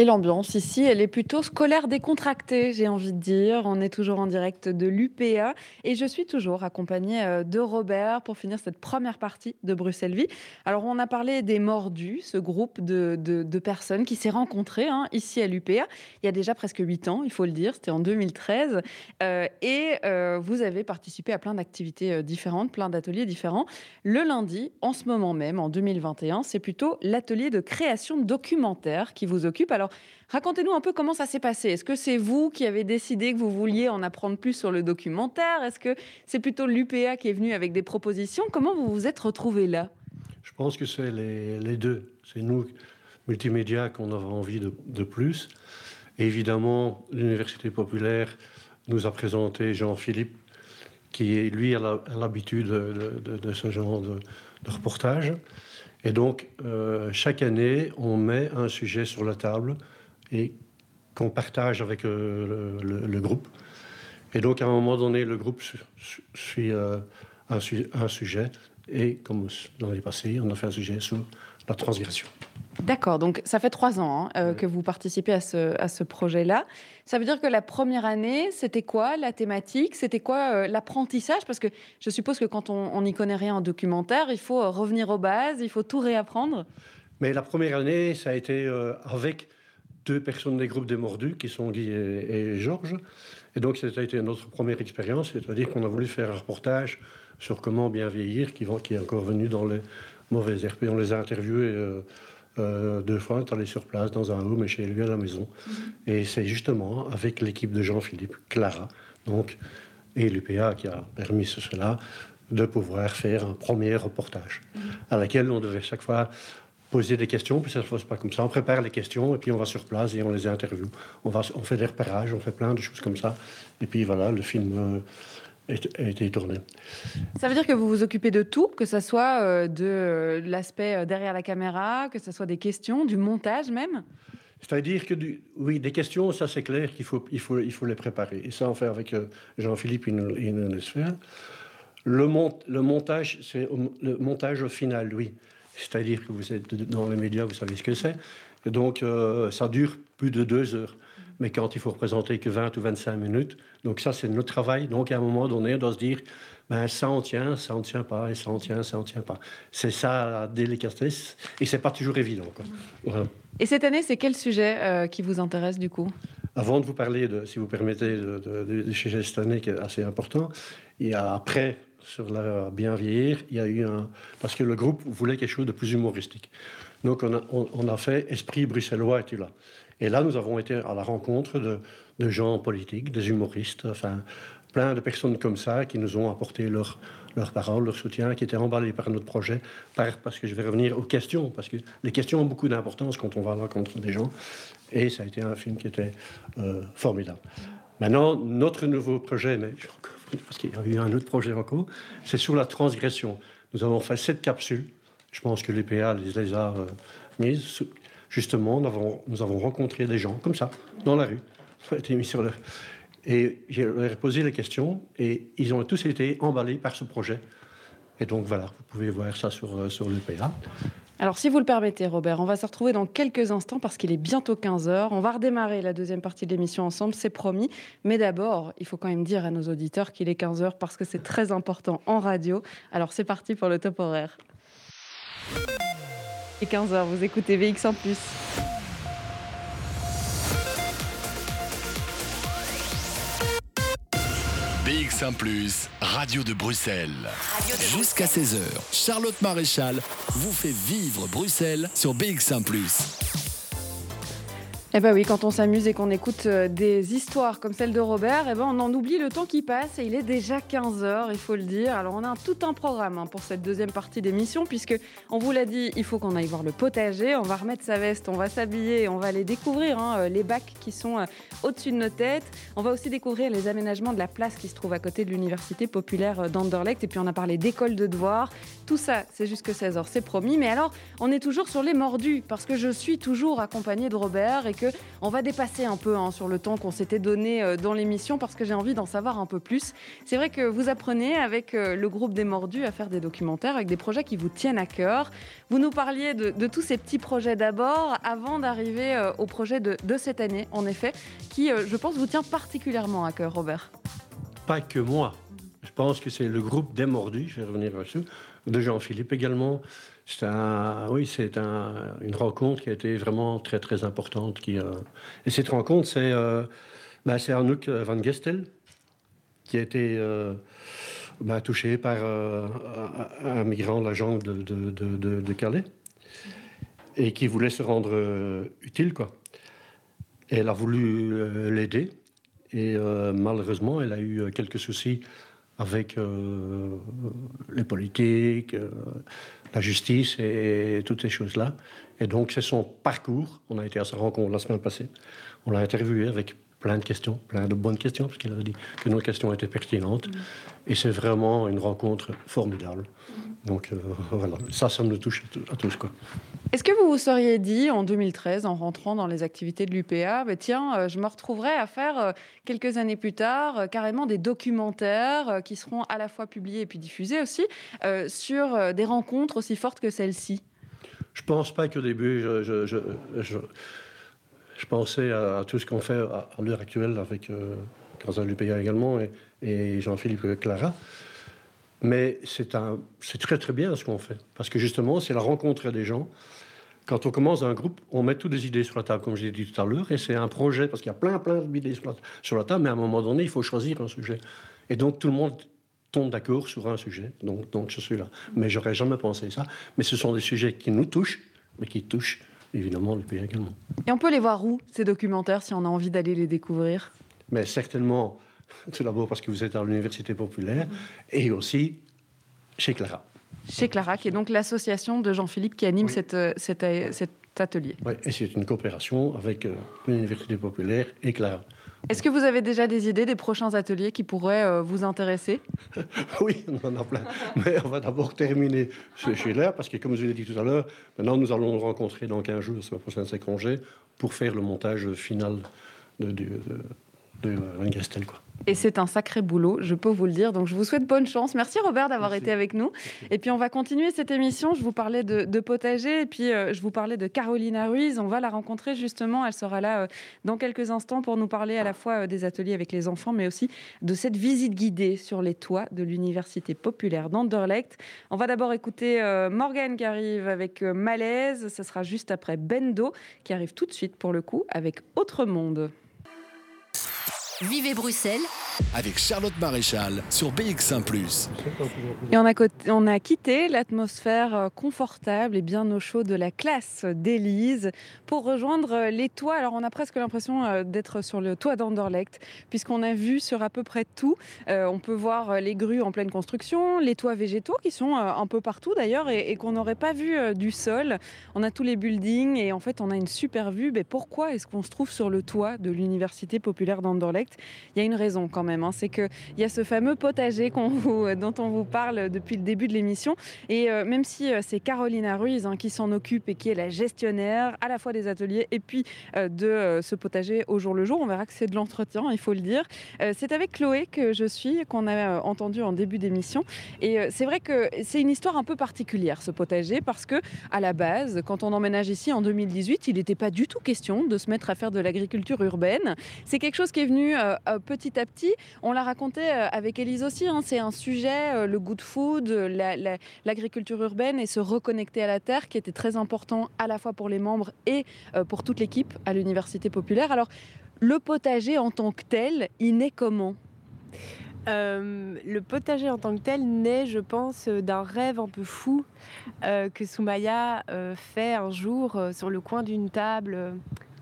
Et l'ambiance ici, elle est plutôt scolaire décontractée, j'ai envie de dire. On est toujours en direct de l'UPA et je suis toujours accompagnée euh, de Robert pour finir cette première partie de Bruxelles Vie. Alors, on a parlé des Mordus, ce groupe de, de, personnes qui s'est rencontré hein, ici à l'UPA il y a déjà presque huit ans, il faut le dire, c'était en 2013. Euh, et euh, vous avez participé à plein d'activités différentes, plein d'ateliers différents. Le lundi, en ce moment même, en 2021, c'est plutôt l'atelier de création documentaire qui vous occupe. Alors, racontez-nous un peu comment ça s'est passé. Est-ce que c'est vous qui avez décidé que vous vouliez en apprendre plus sur le documentaire? Est-ce que c'est plutôt l'UPA qui est venu avec des propositions? Comment vous vous êtes retrouvé là? Je pense que c'est les, deux. C'est nous, multimédia, qu'on avait envie de, plus. évidemment, l'Université populaire nous a présenté Jean-Philippe, qui, lui, a l'habitude de, ce genre de, reportage. Et donc, euh, chaque année, on met un sujet sur la table et qu'on partage avec euh, le, groupe. Et donc, à un moment donné, le groupe suit euh, un, sujet. Et comme dans l'année passée, on a fait un sujet sur la transgression. D'accord, donc ça fait trois ans hein, euh, que vous participez à ce, à ce projet-là. Ça veut dire que la première année, c'était quoi la thématique? C'était quoi euh, l'apprentissage? Parce que je suppose que quand on n'y connaît rien en documentaire, il faut euh, revenir aux bases, il faut tout réapprendre. Mais la première année, ça a été avec deux personnes des groupes des mordus, qui sont Guy et, Georges. Et donc, ça a été notre première expérience, c'est-à-dire qu'on a voulu faire un reportage sur comment bien vieillir, qui, qui est encore venu dans les mauvaises RP. On les a interviewés euh, deux fois, on est allé sur place dans un home et chez lui à la maison. Mhm. Et c'est justement avec l'équipe de Jean-Philippe, Clara, donc, et l'UPA qui a permis cela, de pouvoir faire un premier reportage, mhm. à laquelle on devait chaque fois poser des questions, puis ça ne se passe pas comme ça. On prépare les questions et puis on va sur place et on les interviewe. On, va, on fait des repérages, on fait plein de choses comme ça. Et puis voilà, le film, euh, a été tourné. Ça veut dire que vous vous occupez de tout, que ce soit euh, de euh, l'aspect euh, derrière la caméra, que ce soit des questions, du montage même? C'est-à-dire que, du, oui, des questions, ça c'est clair qu'il faut, il faut, il faut les préparer. Et ça, on fait avec Jean-Philippe, faire. Le, mont, le montage, c'est le montage au final, oui. C'est-à-dire que vous êtes dans les médias, vous savez ce que c'est. Donc, ça dure plus de deux heures mais quand il faut représenter que 20 ou 25 minutes. Donc ça, c'est notre travail. Donc à un moment donné, on doit se dire, ben, ça en tient, ça en tient pas, et ça en tient, ça en tient pas. C'est ça la délicatesse, et c'est pas toujours évident. Et cette année, c'est quel sujet euh, qui vous intéresse du coup? Avant de vous parler, de, si vous permettez, de, de, sujet cette année qui est assez important, a après, sur la bien vieillir, il y a eu un... Parce que le groupe voulait quelque chose de plus humoristique. Donc on a, on a fait Esprit bruxellois es-tu là et là, nous avons été à la rencontre de, gens politiques, des humoristes, enfin, plein de personnes comme ça qui nous ont apporté leur, leur parole, leur soutien, qui étaient emballés par notre projet, parce que je vais revenir aux questions, parce que les questions ont beaucoup d'importance quand on va à la rencontre des gens. Et ça a été un film qui était euh, formidable. Maintenant, notre nouveau projet, mais parce qu'il y a eu un autre projet encore, c'est sur la transgression. Nous avons fait sept capsules. Je pense que l'EPA les a euh, mises justement, nous avons, rencontré des gens comme ça, dans la rue. mis sur le... Et j'ai posé les questions et ils ont tous été emballés par ce projet. Et donc voilà, vous pouvez voir ça sur, euh, sur l'UPA. Alors, si vous le permettez, Robert, on va se retrouver dans quelques instants parce qu'il est bientôt 15h. On va redémarrer la deuxième partie de l'émission ensemble, c'est promis. Mais d'abord, il faut quand même dire à nos auditeurs qu'il est 15h parce que c'est très important en radio. Alors, c'est parti pour le top horaire. Et 15h, vous écoutez VX en plus. BX1 Plus, Radio de Bruxelles. Jusqu'à 16h, Charlotte Maréchal vous fait vivre Bruxelles sur BX1 Plus. Eh ben oui, quand on s'amuse et qu'on écoute euh, des histoires comme celle de Robert, eh ben on en oublie le temps qui passe et il est déjà 15h, il faut le dire. Alors on a tout un programme hein, pour cette deuxième partie d'émission puisque on vous l'a dit, il faut qu'on aille voir le potager, on va remettre sa veste, on va s'habiller, on va aller découvrir hein, euh, les bacs qui sont euh, au-dessus de nos têtes. On va aussi découvrir les aménagements de la place qui se trouve à côté de l'université populaire d'Anderlecht et puis on a parlé d'école de devoirs. Tout ça, c'est jusque 16h, c'est promis. Mais alors, on est toujours sur les mordus parce que je suis toujours accompagnée de Robert et on va dépasser un peu hein, sur le temps qu'on s'était donné euh, dans l'émission parce que j'ai envie d'en savoir un peu plus. C'est vrai que vous apprenez avec euh, le groupe des Mordus à faire des documentaires avec des projets qui vous tiennent à cœur. Vous nous parliez de, tous ces petits projets d'abord avant d'arriver euh, au projet de, cette année, en effet, qui, je pense, vous tient particulièrement à cœur, Robert. Pas que moi. Je pense que c'est le groupe des Mordus, je vais revenir là-dessus, de Jean-Philippe également, c'est un, oui, c'est un, une rencontre qui a été vraiment très très importante. Qui, euh, et cette rencontre, c'est euh, bah, c'est Arnouk van Gestel qui a été euh, bah, touché par un migrant de la jambe de, Calais et qui voulait se rendre utile, quoi. Elle a voulu l'aider et malheureusement, elle a eu quelques soucis avec les politiques la justice et, toutes ces choses-là. Et donc, c'est son parcours. On a été à sa rencontre la semaine passée. On l'a interviewé avec plein de questions, plein de bonnes questions, parce qu'il a dit que nos questions étaient pertinentes. Mm. Et c'est vraiment une rencontre formidable. Mm. Donc euh, *laughs* voilà, ça, ça me touche à tous. Quoi. Est-ce que vous vous seriez dit en 2013, en rentrant dans les activités de l'UPA, bah, tiens, euh, je me retrouverai à faire euh, quelques années plus tard carrément des documentaires qui seront à la fois publiés et puis diffusés aussi sur des rencontres aussi fortes que celle-ci? Je pense pas qu'au début, je, je, je pensais à, tout ce qu'on fait à, l'heure actuelle avec euh, Lupéa également et, Jean-Philippe Clara. Mais c'est très très bien ce qu'on fait. Parce que justement, c'est la rencontre des gens. Quand on commence un groupe, on met toutes les idées sur la table, comme je l'ai dit tout à l'heure, et c'est un projet, parce qu'il y a plein plein d'idées sur, sur la, table, mais à un moment donné, il faut choisir un sujet. Et donc tout le monde tombe d'accord sur un sujet. Donc, donc je suis là. Mais j'aurais jamais pensé ça. Mais ce sont des sujets qui nous touchent, mais qui touchent évidemment le pays également. Et on peut les voir où, ces documentaires, si on a envie d'aller les découvrir? Mais certainement, *laughs* tout d'abord parce que vous êtes à l'Université populaire, et aussi chez Clara. Chez Clara, qui est donc l'association de Jean-Philippe qui anime cette, euh, euh, cet atelier. Oui, et c'est une coopération avec euh, l'Université populaire et Clara. Est-ce que vous avez déjà des idées des prochains ateliers qui pourraient euh, vous intéresser? *laughs* Oui, on en a plein. Mais on va d'abord terminer chez Schiller, parce que comme je l'ai dit tout à l'heure, maintenant nous allons nous rencontrer dans 15 jours, semaine prochaine c'est congé, pour faire le montage final de, de quoi. Et c'est un sacré boulot, je peux vous le dire. Donc je vous souhaite bonne chance. Merci Robert d'avoir été avec nous. Et puis on va continuer cette émission. Je vous parlais de, potager et puis euh, je vous parlais de Carolina Ruiz. On va la rencontrer justement. Elle sera là euh, dans quelques instants pour nous parler à la fois euh, des ateliers avec les enfants, mais aussi de cette visite guidée sur les toits de l'Université populaire d'Anderlecht. On va d'abord écouter Morgane qui arrive avec Malaise. Ce sera juste après Bendo qui arrive tout de suite pour le coup avec Autre Monde. Vivez Bruxelles avec Charlotte Maréchal sur BX1 ⁇ Et on a, on a quitté l'atmosphère euh, confortable et bien au chaud de la classe d'Élise pour rejoindre euh, les toits. Alors on a presque l'impression euh, d'être sur le toit d'Anderlecht puisqu'on a vu sur à peu près tout. on peut voir les grues en pleine construction, les toits végétaux qui sont un peu partout d'ailleurs et, qu'on n'aurait pas vu du sol. On a tous les buildings et en fait on a une super vue. Mais pourquoi est-ce qu'on se trouve sur le toit de l'Université populaire d'Anderlecht? Il y a une raison quand même. Hein. C'est qu'il y a ce fameux potager *laughs* dont on vous parle depuis le début de l'émission. Et euh, même si euh, c'est Carolina Ruiz hein, qui s'en occupe et qui est la gestionnaire à la fois des ateliers et puis euh, de ce potager au jour le jour, on verra que c'est de l'entretien, il faut le dire. c'est avec Chloé que je suis, qu'on a entendu en début d'émission. Et c'est vrai que c'est une histoire un peu particulière, ce potager, parce que à la base, quand on emménage ici en 2018, il n'était pas du tout question de se mettre à faire de l'agriculture urbaine. C'est quelque chose qui est venu petit à petit. On l'a raconté euh, avec Elise aussi, hein, c'est un sujet, euh, le good food, l'agriculture urbaine et se reconnecter à la terre qui était très important à la fois pour les membres et euh, pour toute l'équipe à l'Université populaire. Alors, le potager en tant que tel, il naît comment? Le potager en tant que tel naît, je pense, d'un rêve un peu fou que Soumaya fait un jour sur le coin d'une table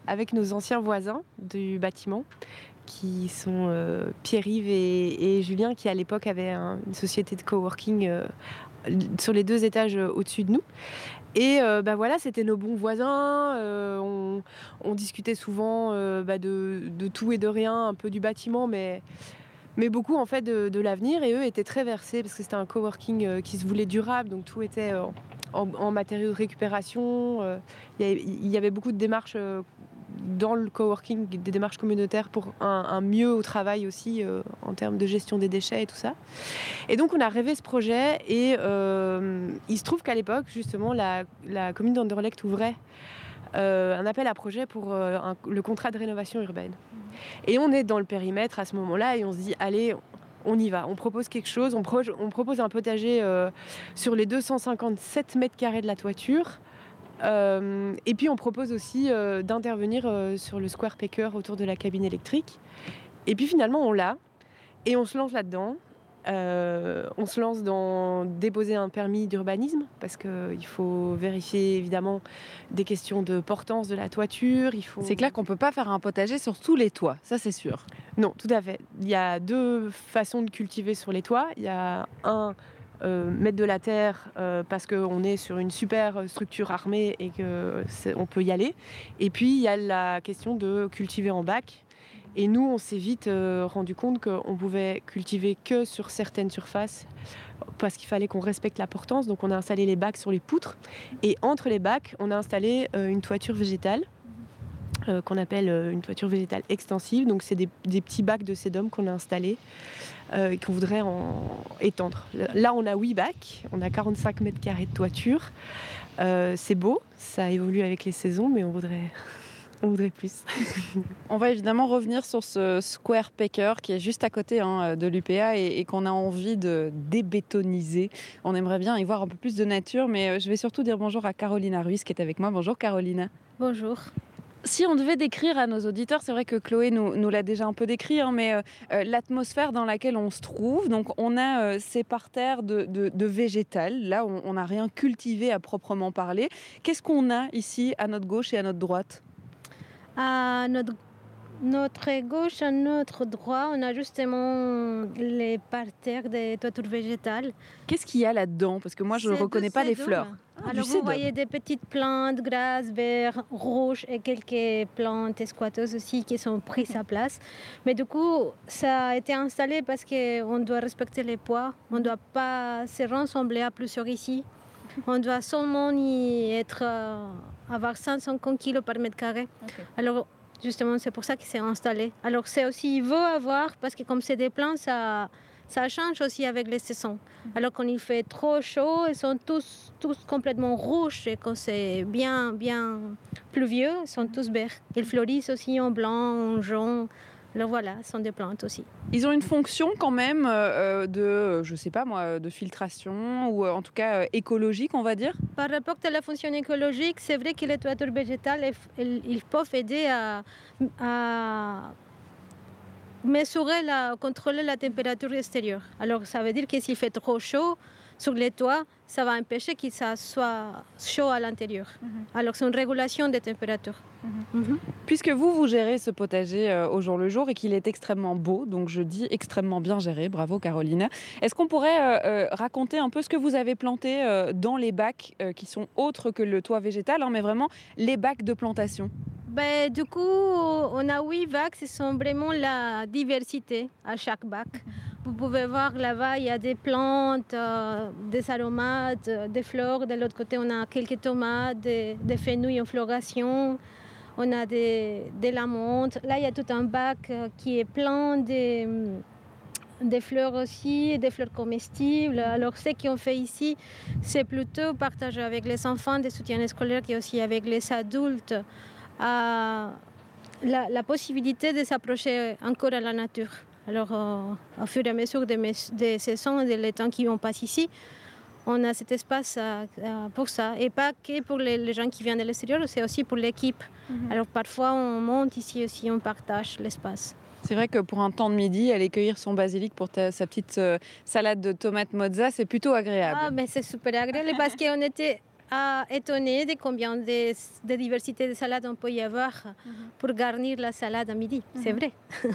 avec nos anciens voisins du bâtiment qui sont euh, Pierre-Yves et, Julien, qui à l'époque avaient une société de coworking euh, sur les deux étages euh, au-dessus de nous. Et bah voilà, c'était nos bons voisins. On, discutait souvent bah, de, tout et de rien, un peu du bâtiment, mais, mais beaucoup en fait de, l'avenir. Et eux étaient très versés parce que c'était un coworking qui se voulait durable, donc tout était en, matériaux de récupération. Il y, avait beaucoup de démarches dans le coworking des démarches communautaires pour un, mieux au travail aussi euh, en termes de gestion des déchets et tout ça. Et donc on a rêvé ce projet et euh, il se trouve qu'à l'époque justement la, commune d'Anderlecht ouvrait euh, un appel à projet pour le contrat de rénovation urbaine. Et on est dans le périmètre à ce moment-là et on se dit allez on y va, on propose quelque chose, on, on propose un potager sur les 257 mètres carrés de la toiture euh, et puis on propose aussi euh, d'intervenir euh, sur le Square Packer autour de la cabine électrique. Et puis finalement on l'a et on se lance là-dedans. on se lance dans déposer un permis d'urbanisme parce qu'il faut vérifier évidemment des questions de portance de la toiture. Il faut... C'est clair qu'on ne peut pas faire un potager sur tous les toits, ça c'est sûr. Non, tout à fait. Il y a deux façons de cultiver sur les toits. Il y a un euh, mettre de la terre euh, parce qu'on est sur une super structure armée et qu'on peut y aller. Et puis il y a la question de cultiver en bac. Et nous, on s'est vite euh, rendu compte qu'on pouvait cultiver que sur certaines surfaces parce qu'il fallait qu'on respecte la portance. Donc on a installé les bacs sur les poutres. Et entre les bacs, on a installé une toiture végétale qu'on appelle une toiture végétale extensive. Donc c'est des, des, petits bacs de sédum qu'on a installés euh, qu'on voudrait en étendre. Là, on a 8 bacs, on a 45 mètres carrés de toiture. Euh, c'est beau, ça évolue avec les saisons, mais on voudrait, *laughs* on voudrait plus. *laughs* on va évidemment revenir sur ce Square Packer qui est juste à côté hein, de l'UPA et, et qu'on a envie de débétoniser. On aimerait bien y voir un peu plus de nature, mais euh, je vais surtout dire bonjour à Carolina Ruiz qui est avec moi. Bonjour Carolina. Bonjour si on devait décrire à nos auditeurs, c'est vrai que Chloé nous, l'a déjà un peu décrit, hein, mais euh, euh, l'atmosphère dans laquelle on se trouve, donc on a euh, ces parterres de, de, végétal, là on n'a rien cultivé à proprement parler. Qu'est-ce qu'on a ici à notre gauche et à notre droite? Notre gauche, à notre droit, on a justement les parterres des toitures végétales. Qu'est-ce qu'il y a là-dedans? Parce que moi, je ne reconnais pas les fleurs. Ah, Alors, vous voyez des petites plantes grasses, vertes, rouges et quelques plantes squatteuses aussi qui sont prises à place. Mais du coup, ça a été installé parce qu'on doit respecter les poids. On ne doit pas se rassembler à plusieurs ici. On doit seulement y être, euh, avoir 150 kg par mètre carré. Alors, Justement, c'est pour ça qu'il s'est installé. Alors c'est aussi, il veut avoir, parce que comme c'est des plants, ça, ça change aussi avec les saisons. Mhm. Alors quand il fait trop chaud, ils sont tous, tous complètement rouges. Et quand c'est bien, bien pluvieux, ils sont tous verts. Ils fleurissent aussi en blanc, en jaune. Alors voilà, ce sont des plantes aussi. Ils ont une fonction quand même euh, de, je sais pas moi, de filtration ou euh, en tout cas euh, écologique, on va dire? Par rapport à la fonction écologique, c'est vrai que les toitures végétales, ils peuvent aider à, à mesurer, la, contrôler la température extérieure. Alors ça veut dire que s'il fait trop chaud sur les toits, ça va empêcher qu'il soit chaud à l'intérieur. Mhm. Alors c'est une régulation des températures. Mhm. Mhm. Puisque vous, vous gérez ce potager euh, au jour le jour et qu'il est extrêmement beau, donc je dis extrêmement bien géré, bravo Carolina. Est-ce qu'on pourrait euh, euh, raconter un peu ce que vous avez planté dans les bacs qui sont autres que le toit végétal, hein, mais vraiment les bacs de plantation? Ben, du coup, on a huit bacs, ce sont vraiment la diversité à chaque bac. Vous pouvez voir là-bas, il y a des plantes, des aromates, des fleurs. De l'autre côté, on a quelques tomates, des, des fenouilles en floration on a des, des lamontes. Là, il y a tout un bac euh, qui est plein de, des fleurs aussi, des fleurs comestibles. Alors, ce qu'on fait ici, c'est plutôt partager avec les enfants des soutiens scolaires et aussi avec les adultes la, possibilité de s'approcher encore à la nature. Alors, euh, au fur et à mesure des, des saisons et des temps qui vont passer ici, on a cet espace euh, euh, pour ça. Et pas que pour les, gens qui viennent de l'extérieur, c'est aussi pour l'équipe. Mhm. Alors parfois, on monte ici aussi, on partage l'espace. C'est vrai que pour un temps de midi, aller cueillir son basilic pour sa petite euh, salade de tomates mozza, c'est plutôt agréable. Ah, mais c'est super agréable parce qu'on était étonnés de combien de, de, diversité de salades on peut y avoir mhm. pour garnir la salade à midi. C'est mhm. vrai. *laughs*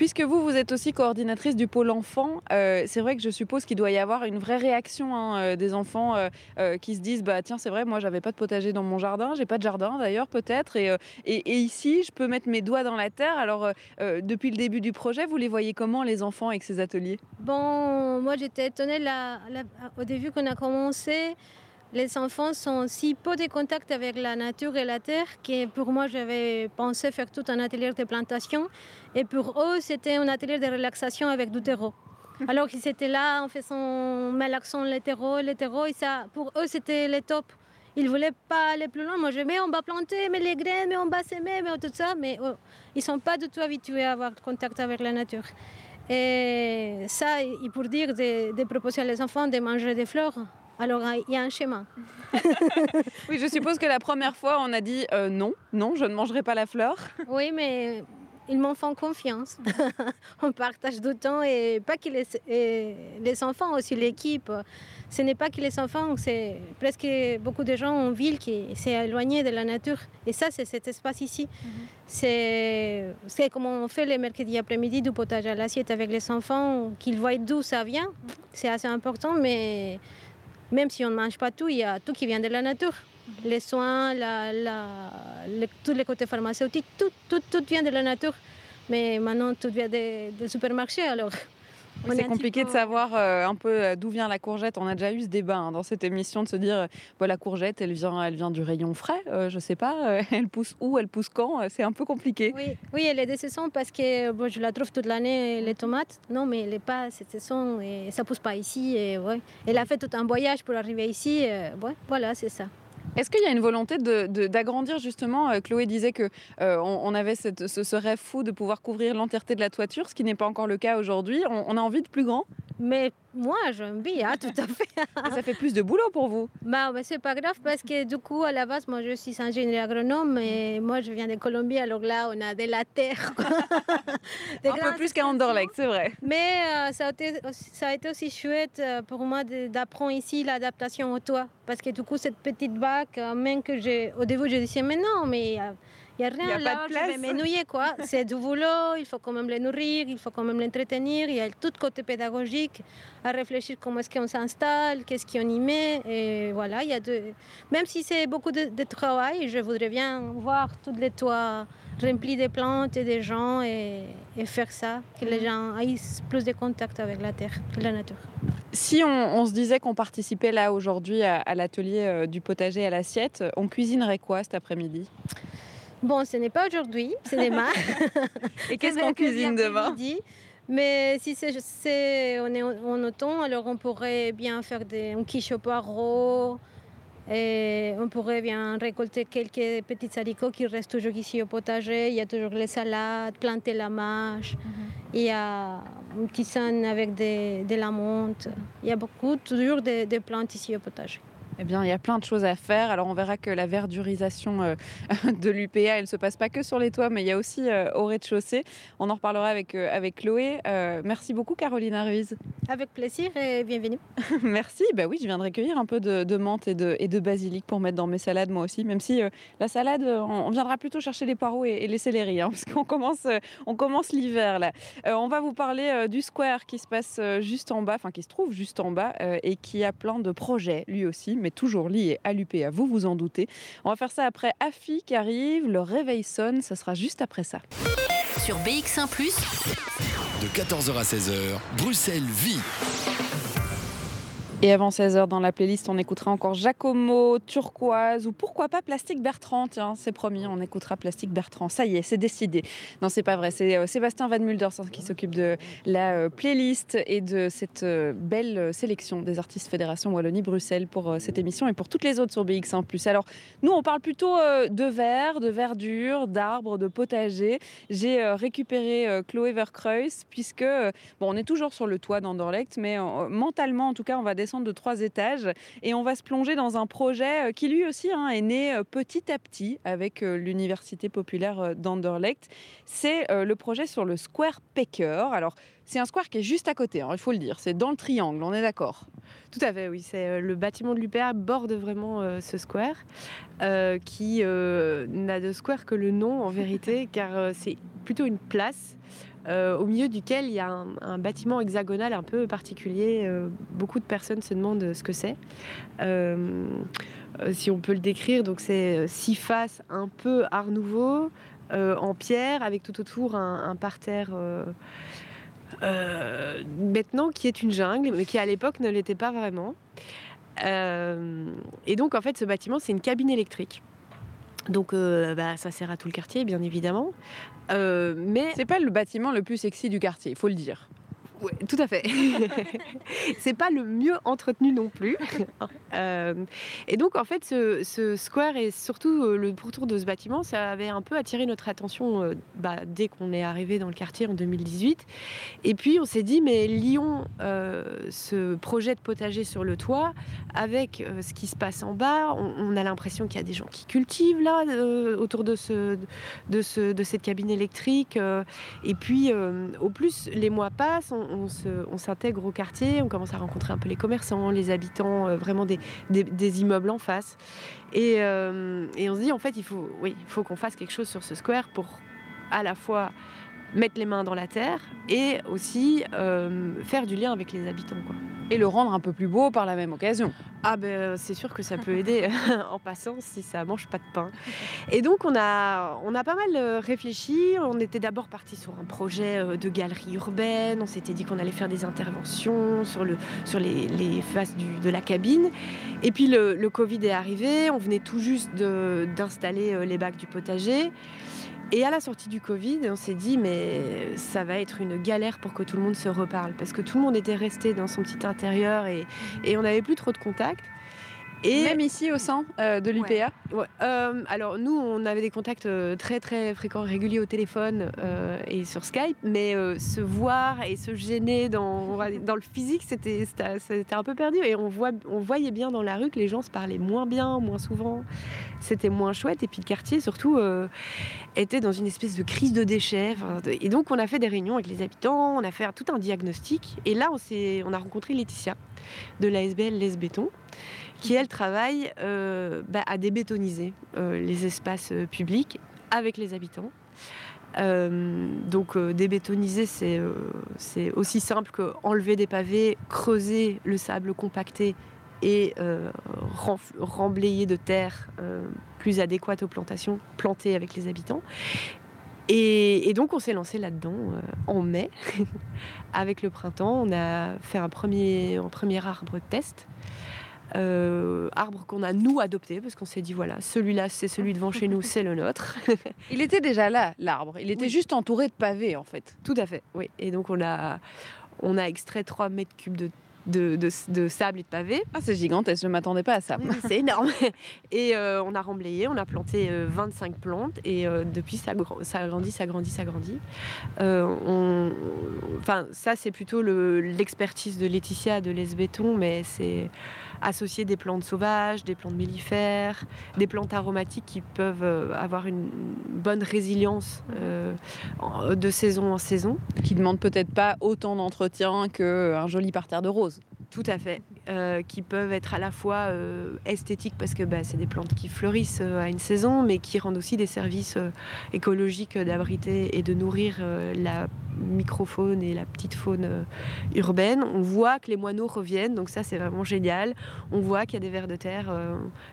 Puisque vous, vous êtes aussi coordinatrice du pôle enfant, euh, c'est vrai que je suppose qu'il doit y avoir une vraie réaction hein, euh, des enfants euh, qui se disent bah tiens c'est vrai moi j'avais pas de potager dans mon jardin, j'ai pas de jardin d'ailleurs peut-être et, et, ici je peux mettre mes doigts dans la terre. Alors depuis le début du projet, vous les voyez comment les enfants avec ces ateliers? Bon, moi j'étais étonnée au début qu'on a commencé les enfants sont si peu de contact avec la nature et la terre que pour moi j'avais pensé faire tout un atelier de plantation et pour eux c'était un atelier de relaxation avec du terreau. *laughs* Alors qu'ils étaient là en faisant l'accent le terreau, le terreau et ça pour eux c'était le top. Ils voulaient pas aller plus loin. Moi je mais on va planter, mais les graines, mais on va s'aimer, mais tout ça, mais oh, ils sont pas du tout habitués à avoir contact avec la nature. Et ça, pour dire de, de proposer aux enfants de manger des fleurs, alors, il y a un schéma. *laughs* oui, je suppose que la première fois, on a dit euh, non, non, je ne mangerai pas la fleur. Oui, mais ils m'en font confiance. *laughs* on partage du temps et pas que les, les enfants, aussi l'équipe. Ce n'est pas que les enfants, c'est presque beaucoup de gens en ville qui s'est éloignés de la nature. Et ça, c'est cet espace ici. Mhm. C'est comme on fait les mercredis après-midi du potage à l'assiette avec les enfants, qu'ils voient d'où ça vient. Mhm. C'est assez important, mais même si on ne mange pas tout, il y a tout qui vient de la nature. Les soins, tous les côtés pharmaceutiques, tout, tout, tout, vient de la nature. Mais maintenant, tout vient des, supermarchés. Alors, c'est compliqué de savoir euh, un peu euh, d'où vient la courgette. On a déjà eu ce débat hein, dans cette émission de se dire euh, la courgette, elle vient, elle vient du rayon frais. je ne sais pas, *laughs* elle pousse où, elle pousse quand. c'est un peu compliqué. Oui, oui, elle est de saison parce que je la trouve toute l'année les tomates. Non, mais elle n'est pas cette saison et ça pousse pas ici. Et, ouais. Elle a fait tout un voyage pour arriver ici. ouais, voilà, c'est ça. Est-ce qu'il y a une volonté d'agrandir justement euh, Chloé disait que euh, on, avait ce, rêve fou de pouvoir couvrir l'entièreté de la toiture, ce qui n'est pas encore le cas aujourd'hui. On, a envie de plus grand? Mais moi, j'aime bien, tout à fait. *laughs* ça fait plus de boulot pour vous bah, bah, C'est pas grave parce que du coup, à la base, moi, je suis ingénieur agronome et moi, je viens de Colombie. Alors là, on a de la terre. *laughs* Un peu plus qu'à Anderlecht, c'est vrai. Mais euh, ça, a été, ça a été aussi chouette euh, pour moi d'apprendre ici l'adaptation au toit. Parce que du coup, cette petite bac, euh, même que j'ai. Au début, je disais, mais non, mais Il n'y a rien là, je vais m'ennuyer quoi. C'est du boulot, il faut quand même les nourrir, il faut quand même l'entretenir. Il y a *laughs* tout côté pédagogique à réfléchir comment est-ce qu'on s'installe, qu'est-ce qu'on y met. Et voilà, il y a de... même si c'est beaucoup de, de, travail, je voudrais bien voir tous les toits remplis de plantes et des gens et, faire ça, que les gens aient plus de contact avec la terre, la nature. Si on, se disait qu'on participait là aujourd'hui à, l'atelier euh, du potager à l'assiette, on cuisinerait quoi cet après-midi? Bon, ce n'est pas aujourd'hui, c'est demain. *laughs* et qu'est-ce qu'on cuisine demain mais si c'est, on est en automne, alors on pourrait bien faire des, un quiche au poireau, et on pourrait bien récolter quelques petits haricots qui restent toujours ici au potager. Il y a toujours les salades, planter la mâche. Mhm. Il y a une tisane avec de la menthe. Il y a beaucoup, toujours de plantes ici au potager. Eh bien, il y a plein de choses à faire. Alors, on verra que la verdurisation euh, *laughs* de l'UPA, elle ne se passe pas que sur les toits, mais il y a aussi euh, au rez-de-chaussée. On en reparlera avec, euh, avec Chloé. merci beaucoup, Carolina Ruiz. Avec plaisir et bienvenue. *laughs* merci. Bah oui, je viendrai cueillir un peu de, menthe et de, et de, basilic pour mettre dans mes salades, moi aussi. Même si la salade, on, viendra plutôt chercher les poireaux et, les céleris, hein, *laughs* parce qu'on commence, on commence l'hiver là. on va vous parler du square qui se passe juste en bas, enfin qui se trouve juste en bas et qui a plein de projets, lui aussi, mais toujours lié à l'UPA, vous vous en doutez. On va faire ça après AFI qui arrive, le réveil sonne, ça sera juste après ça. Sur BX1 ⁇ de 14h à 16h, Bruxelles vit. Et avant 16h dans la playlist, on écoutera encore Giacomo, Turquoise ou pourquoi pas Plastique Bertrand. Tiens, c'est promis, on écoutera Plastique Bertrand. Ça y est, c'est décidé. Non, c'est pas vrai. C'est euh, Sébastien Van Mulder qui s'occupe de la euh, playlist et de cette euh, belle sélection des artistes Fédération Wallonie-Bruxelles pour cette émission et pour toutes les autres sur BX1. Alors, nous, on parle plutôt de verre, de verdure, d'arbres, de potager. J'ai récupéré Chloé Verkreuz puisque, bon, on est toujours sur le toit d'Anderlecht, mais mentalement, en tout cas, on va descendre de trois étages et on va se plonger dans un projet euh, qui lui aussi hein, est né euh, petit à petit avec euh, l'université populaire d'Anderlecht. C'est le projet sur le Square Pecker. Alors c'est un square qui est juste à côté, hein, il faut le dire, c'est dans le triangle, on est d'accord? Tout à fait, oui. C'est le bâtiment de l'UPA borde vraiment ce square, qui n'a de square que le nom en vérité, *laughs* car c'est plutôt une place euh, au milieu duquel il y a un, bâtiment hexagonal un peu particulier. Euh, beaucoup de personnes se demandent ce que c'est. Euh, si on peut le décrire, donc c'est six faces un peu art nouveau, en pierre, avec tout autour un, parterre. maintenant qui est une jungle, mais qui à l'époque ne l'était pas vraiment. et donc en fait ce bâtiment c'est une cabine électrique. Donc bah, ça sert à tout le quartier, bien évidemment. Euh, mais c'est pas le bâtiment le plus sexy du quartier, il faut le dire. Oui, tout à fait. *laughs* c'est pas le mieux entretenu non plus. *laughs* Euh, et donc, en fait, ce, square et surtout euh, le pourtour de ce bâtiment, ça avait un peu attiré notre attention euh, bah, dès qu'on est arrivé dans le quartier en 2018. Et puis, on s'est dit, mais lions ce projet de potager sur le toit avec ce qui se passe en bas. On, a l'impression qu'il y a des gens qui cultivent là, autour de, ce, de, ce, de cette cabine électrique. et puis, au plus les mois passent, on s'intègre au quartier, on commence à rencontrer un peu les commerçants, les habitants, euh, vraiment des, immeubles en face. Euh, et, on se dit, en fait, il faut, oui, il faut qu'on fasse quelque chose sur ce square pour à la fois mettre les mains dans la terre et aussi euh, faire du lien avec les habitants. Quoi. Et le rendre un peu plus beau par la même occasion. Ah ben c'est sûr que ça peut aider *laughs* en passant si ça mange pas de pain. Et donc on a, on a pas mal euh, réfléchi. On était d'abord parti sur un projet euh, de galerie urbaine. On s'était dit qu'on allait faire des interventions sur, le, sur les, les faces de la cabine. Et puis le, le, Covid est arrivé. On venait tout juste d'installer les bacs du potager. Et à la sortie du Covid, on s'est dit, mais ça va être une galère pour que tout le monde se reparle, parce que tout le monde était resté dans son petit intérieur et, on n'avait plus trop de contacts. Et même ici au sein euh, de l'UPA euh, Alors nous, on avait des contacts euh, très très fréquents, réguliers au téléphone et sur Skype, mais se voir et se gêner dans, dans le physique, c'était un peu perdu. Et on, voit, on voyait bien dans la rue que les gens se parlaient moins bien, moins souvent. C'était moins chouette. Et puis le quartier, surtout, était dans une espèce de crise de déchets. Et donc on a fait des réunions avec les habitants, on a fait tout un diagnostic. Et là, on, on a rencontré Laetitia de l'ASBL Les Béton qui, elle, travaille euh, bah, à débétoniser euh, les espaces euh, publics avec les habitants. donc débétoniser, c'est aussi simple que enlever des pavés, creuser le sable compacté et remblayer de terre plus adéquate aux plantations, plantées avec les habitants. Et, donc on s'est lancé là-dedans en mai. *laughs* Avec le printemps, on a fait un premier, un premier arbre test. Euh, arbre qu'on a nous adopté parce qu'on s'est dit voilà celui-là c'est celui devant chez nous c'est le nôtre *laughs* il était déjà là l'arbre il était juste entouré de pavés en fait tout à fait oui et donc on a on a extrait 3 mètres cubes de de, sable et de pavés. Ah, c'est gigantesque, je ne m'attendais pas à ça. c'est énorme. *laughs* Et euh, on a remblayé, on a planté 25 euh, plantes et euh, depuis ça, ça grandit, ça grandit, ça grandit. Enfin, ça c'est plutôt l'expertise de Laetitia de Les Béton, mais c'est associer des plantes sauvages, des plantes mellifères, des plantes aromatiques qui peuvent avoir une bonne résilience de saison en saison. Qui ne demandent peut-être pas autant d'entretien qu'un joli parterre de roses. Tout à fait. Euh, qui peuvent être à la fois euh, esthétiques parce que bah, c'est des plantes qui fleurissent euh, à une saison, mais qui rendent aussi des services écologiques d'abriter et de nourrir la microfaune et la petite faune urbaine. On voit que les moineaux reviennent, donc ça c'est vraiment génial. On voit qu'il y a des vers de terre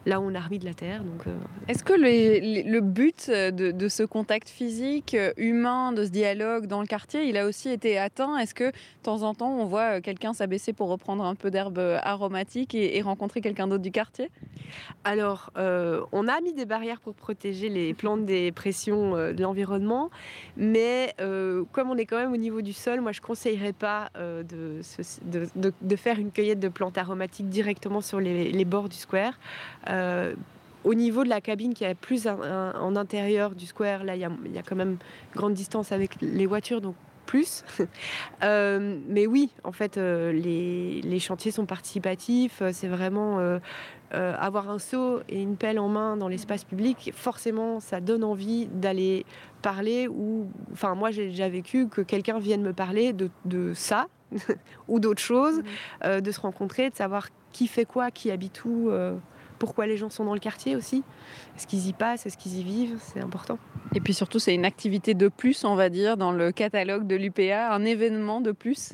là où on a remis de la terre. Donc, Est-ce que le but de, de, ce contact physique humain, de ce dialogue dans le quartier, il a aussi été atteint? Est-ce que de temps en temps on voit quelqu'un s'abaisser pour reprendre un peu d'herbe aromatique et, rencontrer quelqu'un d'autre du quartier? Alors, euh, on a mis des barrières pour protéger les plantes des pressions euh, de l'environnement, mais euh, comme on est quand même au niveau du sol, moi je conseillerais pas de, de, faire une cueillette de plantes aromatiques directement sur les, bords du square au niveau de la cabine qui est plus en intérieur du square, là, il y, y, a quand même grande distance avec les voitures, donc plus. *laughs* Euh, mais oui, en fait, euh, les, chantiers sont participatifs. Euh, c'est vraiment avoir un seau et une pelle en main dans l'espace public. Forcément, ça donne envie d'aller parler. Ou, enfin, moi, j'ai déjà vécu que quelqu'un vienne me parler de, ça *laughs* ou d'autres choses, mmh. de se rencontrer, de savoir qui fait quoi, qui habite où pourquoi les gens sont dans le quartier aussi. Est-ce qu'ils y passent, est-ce qu'ils y vivent C'est important. Et puis surtout, c'est une activité de plus, on va dire, dans le catalogue de l'UPA, un événement de plus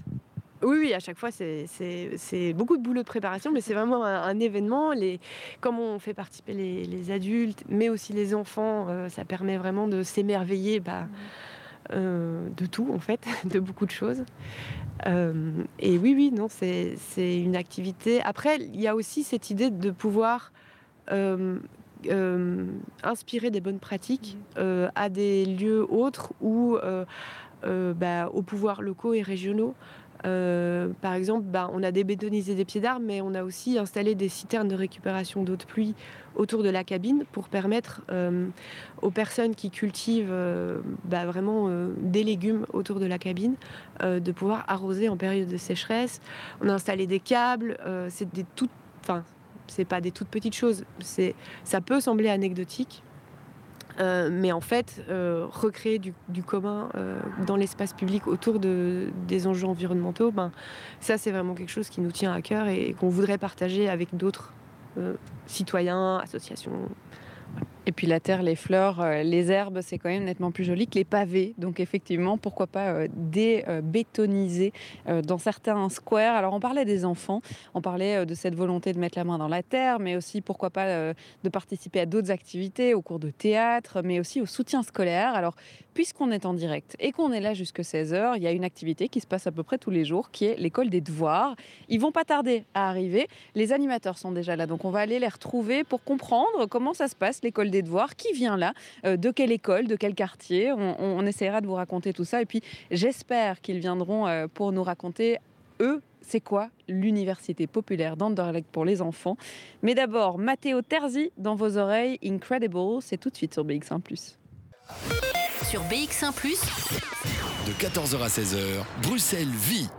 oui, oui, à chaque fois, c'est beaucoup de boulot de préparation, mais c'est vraiment un, événement. Les, comme on fait participer les, adultes, mais aussi les enfants, euh, ça permet vraiment de s'émerveiller bah, euh, de tout, en fait, *laughs* de beaucoup de choses. Euh, et oui, oui, non, c'est une activité. Après, il y a aussi cette idée de pouvoir euh, inspirer des bonnes pratiques à des lieux autres ou bah, aux pouvoirs locaux et régionaux. Euh, par exemple, bah, on a débétonisé des pieds d'armes, mais on a aussi installé des citernes de récupération d'eau de pluie autour de la cabine pour permettre euh, aux personnes qui cultivent euh, bah, vraiment des légumes autour de la cabine de pouvoir arroser en période de sécheresse. On a installé des câbles, c'est des toutes, enfin, c'est pas des toutes petites choses. Ça peut sembler anecdotique, euh, mais en fait, euh, recréer du, commun euh, dans l'espace public autour de, des enjeux environnementaux, ben, ça c'est vraiment quelque chose qui nous tient à cœur et qu'on voudrait partager avec d'autres citoyens, associations, et puis la terre, les fleurs, euh, les herbes, c'est quand même nettement plus joli que les pavés. Donc effectivement, pourquoi pas euh, débétoniser euh, dans certains squares. Alors on parlait des enfants, on parlait de cette volonté de mettre la main dans la terre, mais aussi pourquoi pas de participer à d'autres activités, au cours de théâtre, mais aussi au soutien scolaire. Alors puisqu'on est en direct et qu'on est là jusque 16h, il y a une activité qui se passe à peu près tous les jours, qui est l'école des devoirs. Ils vont pas tarder à arriver. Les animateurs sont déjà là, donc on va aller les retrouver pour comprendre comment ça se passe, l'école des devoirs, qui vient là, euh, de quelle école, de quel quartier? On, essaiera de vous raconter tout ça. Et puis j'espère qu'ils viendront euh, pour nous raconter, eux, c'est quoi l'université populaire d'Anderlecht pour les enfants. Mais d'abord, Matteo Terzi dans vos oreilles, Incredible, c'est tout de suite sur BX1 ⁇ sur BX1 ⁇ de 14h à 16h, Bruxelles vit.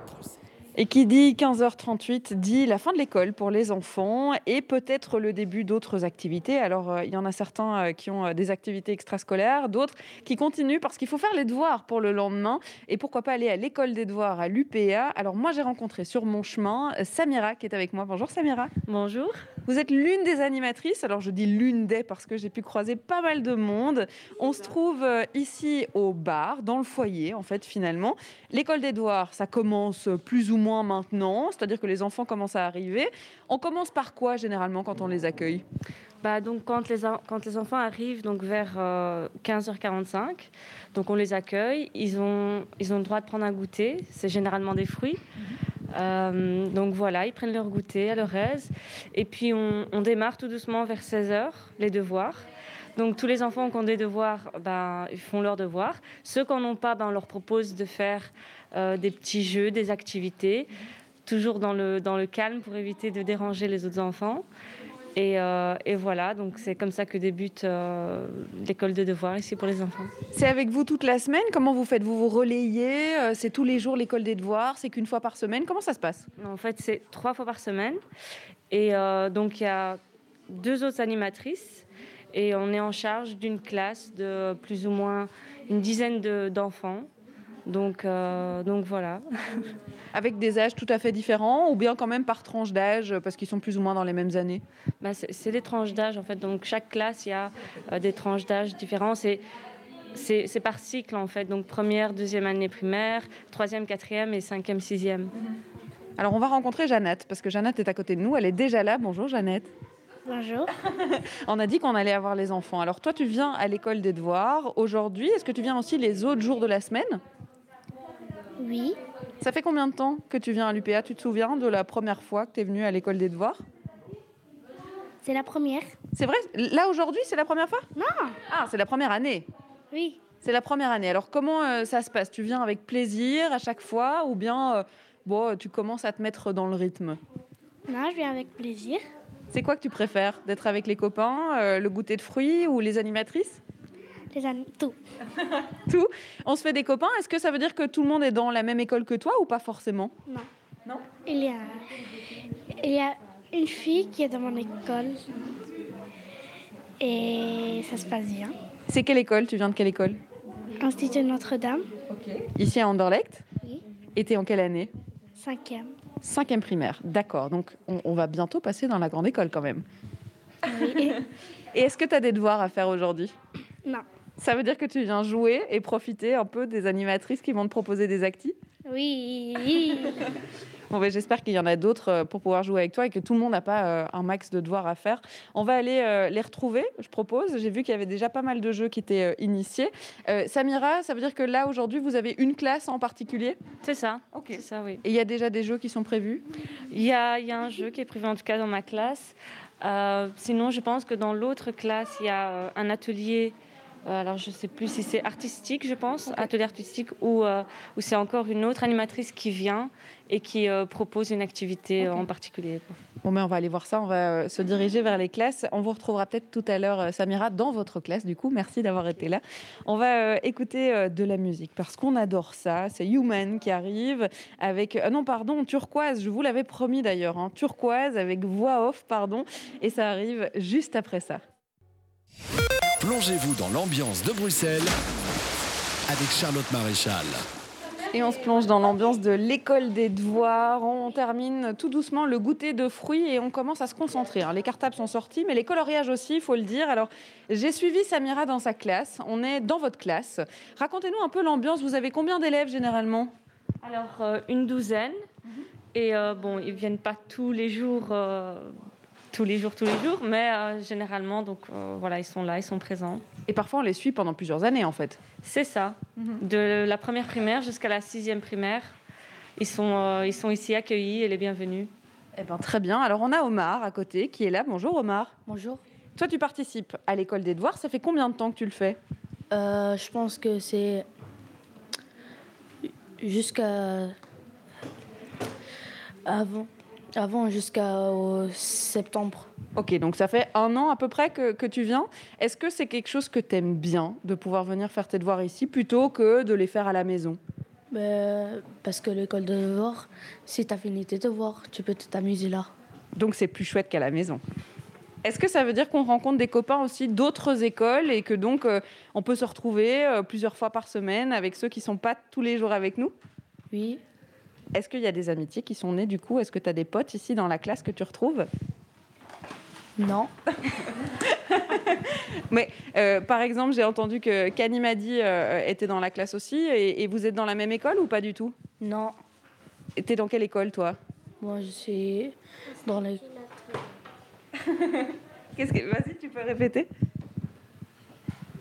Et qui dit 15h38 dit la fin de l'école pour les enfants et peut-être le début d'autres activités. Alors, euh, il y en a certains euh, qui ont euh, des activités extrascolaires, d'autres qui continuent parce qu'il faut faire les devoirs pour le lendemain. Et pourquoi pas aller à l'école des devoirs à l'UPA. Alors, moi, j'ai rencontré sur mon chemin Samira qui est avec moi. Bonjour Samira. Bonjour. Vous êtes l'une des animatrices. Alors, je dis l'une des parce que j'ai pu croiser pas mal de monde. On se trouve ici au bar, dans le foyer, en fait, finalement. L'école des devoirs, ça commence plus ou moins moins maintenant, c'est-à-dire que les enfants commencent à arriver. On commence par quoi généralement quand on les accueille? Bah, donc quand les, quand les enfants arrivent donc vers 15h45, euh, donc on les accueille, ils ont, ils ont le droit de prendre un goûter, c'est généralement des fruits. Euh, donc voilà, ils prennent leur goûter à leur aise. Et puis on, on démarre tout doucement vers 16h, les devoirs. Donc tous les enfants qui ont des devoirs, ben, ils font leurs devoirs. Ceux qui n'en ont pas, ben, on leur propose de faire euh, des petits jeux, des activités, toujours dans le, dans le calme pour éviter de déranger les autres enfants. Et, euh, et, voilà, donc c'est comme ça que débute euh, l'école de devoirs ici pour les enfants. C'est avec vous toute la semaine? Comment vous faites? Vous vous relayez? C'est tous les jours l'école des devoirs? C'est qu'une fois par semaine? Comment ça se passe? En fait, c'est trois fois par semaine. Et donc, il y a deux autres animatrices. Et on est en charge d'une classe de plus ou moins une dizaine d'enfants. Donc, euh, donc voilà. *laughs* Avec des âges tout à fait différents ou bien quand même par tranche d'âge parce qu'ils sont plus ou moins dans les mêmes années bah, C'est des tranches d'âge en fait. Donc chaque classe, il y a euh, des tranches d'âge différents. C'est c'est par cycle en fait. Donc première, deuxième année primaire, troisième, quatrième et cinquième, sixième. Alors on va rencontrer Jeannette parce que Jeannette est à côté de nous. Elle est déjà là. Bonjour Jeannette. Bonjour. *laughs* on a dit qu'on allait avoir les enfants. Alors toi, tu viens à l'école des devoirs aujourd'hui. Est-ce que tu viens aussi les autres jours de la semaine? Oui. Ça fait combien de temps que tu viens à l'UPA? Tu te souviens de la première fois que tu es venue à l'école des devoirs? C'est la première. C'est vrai? Là, aujourd'hui, c'est la première fois? Non. Ah, c'est la première année Oui. C'est la première année. Alors, comment euh, ça se passe? Tu viens avec plaisir à chaque fois ou bien euh, bon, tu commences à te mettre dans le rythme? Non, je viens avec plaisir. C'est quoi que tu préfères? D'être avec les copains, euh, le goûter de fruits ou les animatrices? Tout. *laughs* tout. On se fait des copains. Est-ce que ça veut dire que tout le monde est dans la même école que toi ou pas forcément? Non. Non? Il y a, il y a une fille qui est dans mon école et ça se passe bien. C'est quelle école? Tu viens de quelle école? Institut Notre-Dame. Ici à Anderlecht? Oui. Et t'es en quelle année? Cinquième. Cinquième primaire, d'accord. Donc on, on, va bientôt passer dans la grande école quand même. Oui. *laughs* et est-ce que tu as des devoirs à faire aujourd'hui? Non. Ça veut dire que tu viens jouer et profiter un peu des animatrices qui vont te proposer des actis Oui. *laughs* bon, ben, J'espère qu'il y en a d'autres euh, pour pouvoir jouer avec toi et que tout le monde n'a pas euh, un max de devoirs à faire. On va aller euh, les retrouver, je propose. J'ai vu qu'il y avait déjà pas mal de jeux qui étaient initiés. Samira, ça veut dire que là, aujourd'hui, vous avez une classe en particulier? C'est ça. Ok. ça, oui. Et il y a déjà des jeux qui sont prévus? Il y a, y a, un jeu qui est prévu, en tout cas, dans ma classe. sinon, je pense que dans l'autre classe, il y a un atelier euh, alors, je ne sais plus si c'est artistique, je pense, atelier artistique, ou, euh, ou c'est encore une autre animatrice qui vient et qui euh, propose une activité en particulier. Bon, mais on va aller voir ça. On va se diriger vers les classes. On vous retrouvera peut-être tout à l'heure, Samira, dans votre classe. Du coup, merci d'avoir été là. On va écouter de la musique parce qu'on adore ça. C'est Human qui arrive avec. non, pardon, Turquoise. Je vous l'avais promis d'ailleurs. Hein, turquoise avec voix off, pardon. Et ça arrive juste après ça. Plongez-vous dans l'ambiance de Bruxelles avec Charlotte Maréchal. Et on se plonge dans l'ambiance de l'école des devoirs. On termine tout doucement le goûter de fruits et on commence à se concentrer. Hein. Les cartables sont sortis, mais les coloriages aussi, il faut le dire. Alors, j'ai suivi Samira dans sa classe. On est dans votre classe. Racontez-nous un peu l'ambiance. Vous avez combien d'élèves généralement? Alors, euh, une douzaine. Et euh, bon, ils viennent pas tous les jours euh, tous les jours, tous les jours, mais euh, généralement, donc euh, voilà, ils sont là, ils sont présents. Et parfois, on les suit pendant plusieurs années, en fait. C'est ça. Mhm. De la première primaire jusqu'à la sixième primaire, ils sont, euh, ils sont ici accueillis et les bienvenus. Eh ben, très bien. Alors, on a Omar à côté qui est là. Bonjour, Omar. Bonjour. Toi, tu participes à l'école des devoirs. Ça fait combien de temps que tu le fais? Je pense que c'est jusqu'à avant avant, jusqu'au septembre. Ok, donc ça fait un an à peu près que, que tu viens. Est-ce que c'est quelque chose que tu aimes bien de pouvoir venir faire tes devoirs ici plutôt que de les faire à la maison? Mais parce que l'école de devoirs, si tu as fini tes devoirs, tu peux t'amuser là. Donc c'est plus chouette qu'à la maison. Est-ce que ça veut dire qu'on rencontre des copains aussi d'autres écoles et que donc euh, on peut se retrouver euh, plusieurs fois par semaine avec ceux qui sont pas tous les jours avec nous? Oui. Est-ce qu'il y a des amitiés qui sont nées du coup? Est-ce que tu as des potes ici dans la classe que tu retrouves? Non. *laughs* Mais euh, par exemple, j'ai entendu que Kanimadi euh, était dans la classe aussi et, et vous êtes dans la même école ou pas du tout? Non. Et T'es dans quelle école toi? Moi, je suis dans les... *laughs* Qu'est-ce que Vas-y, tu peux répéter?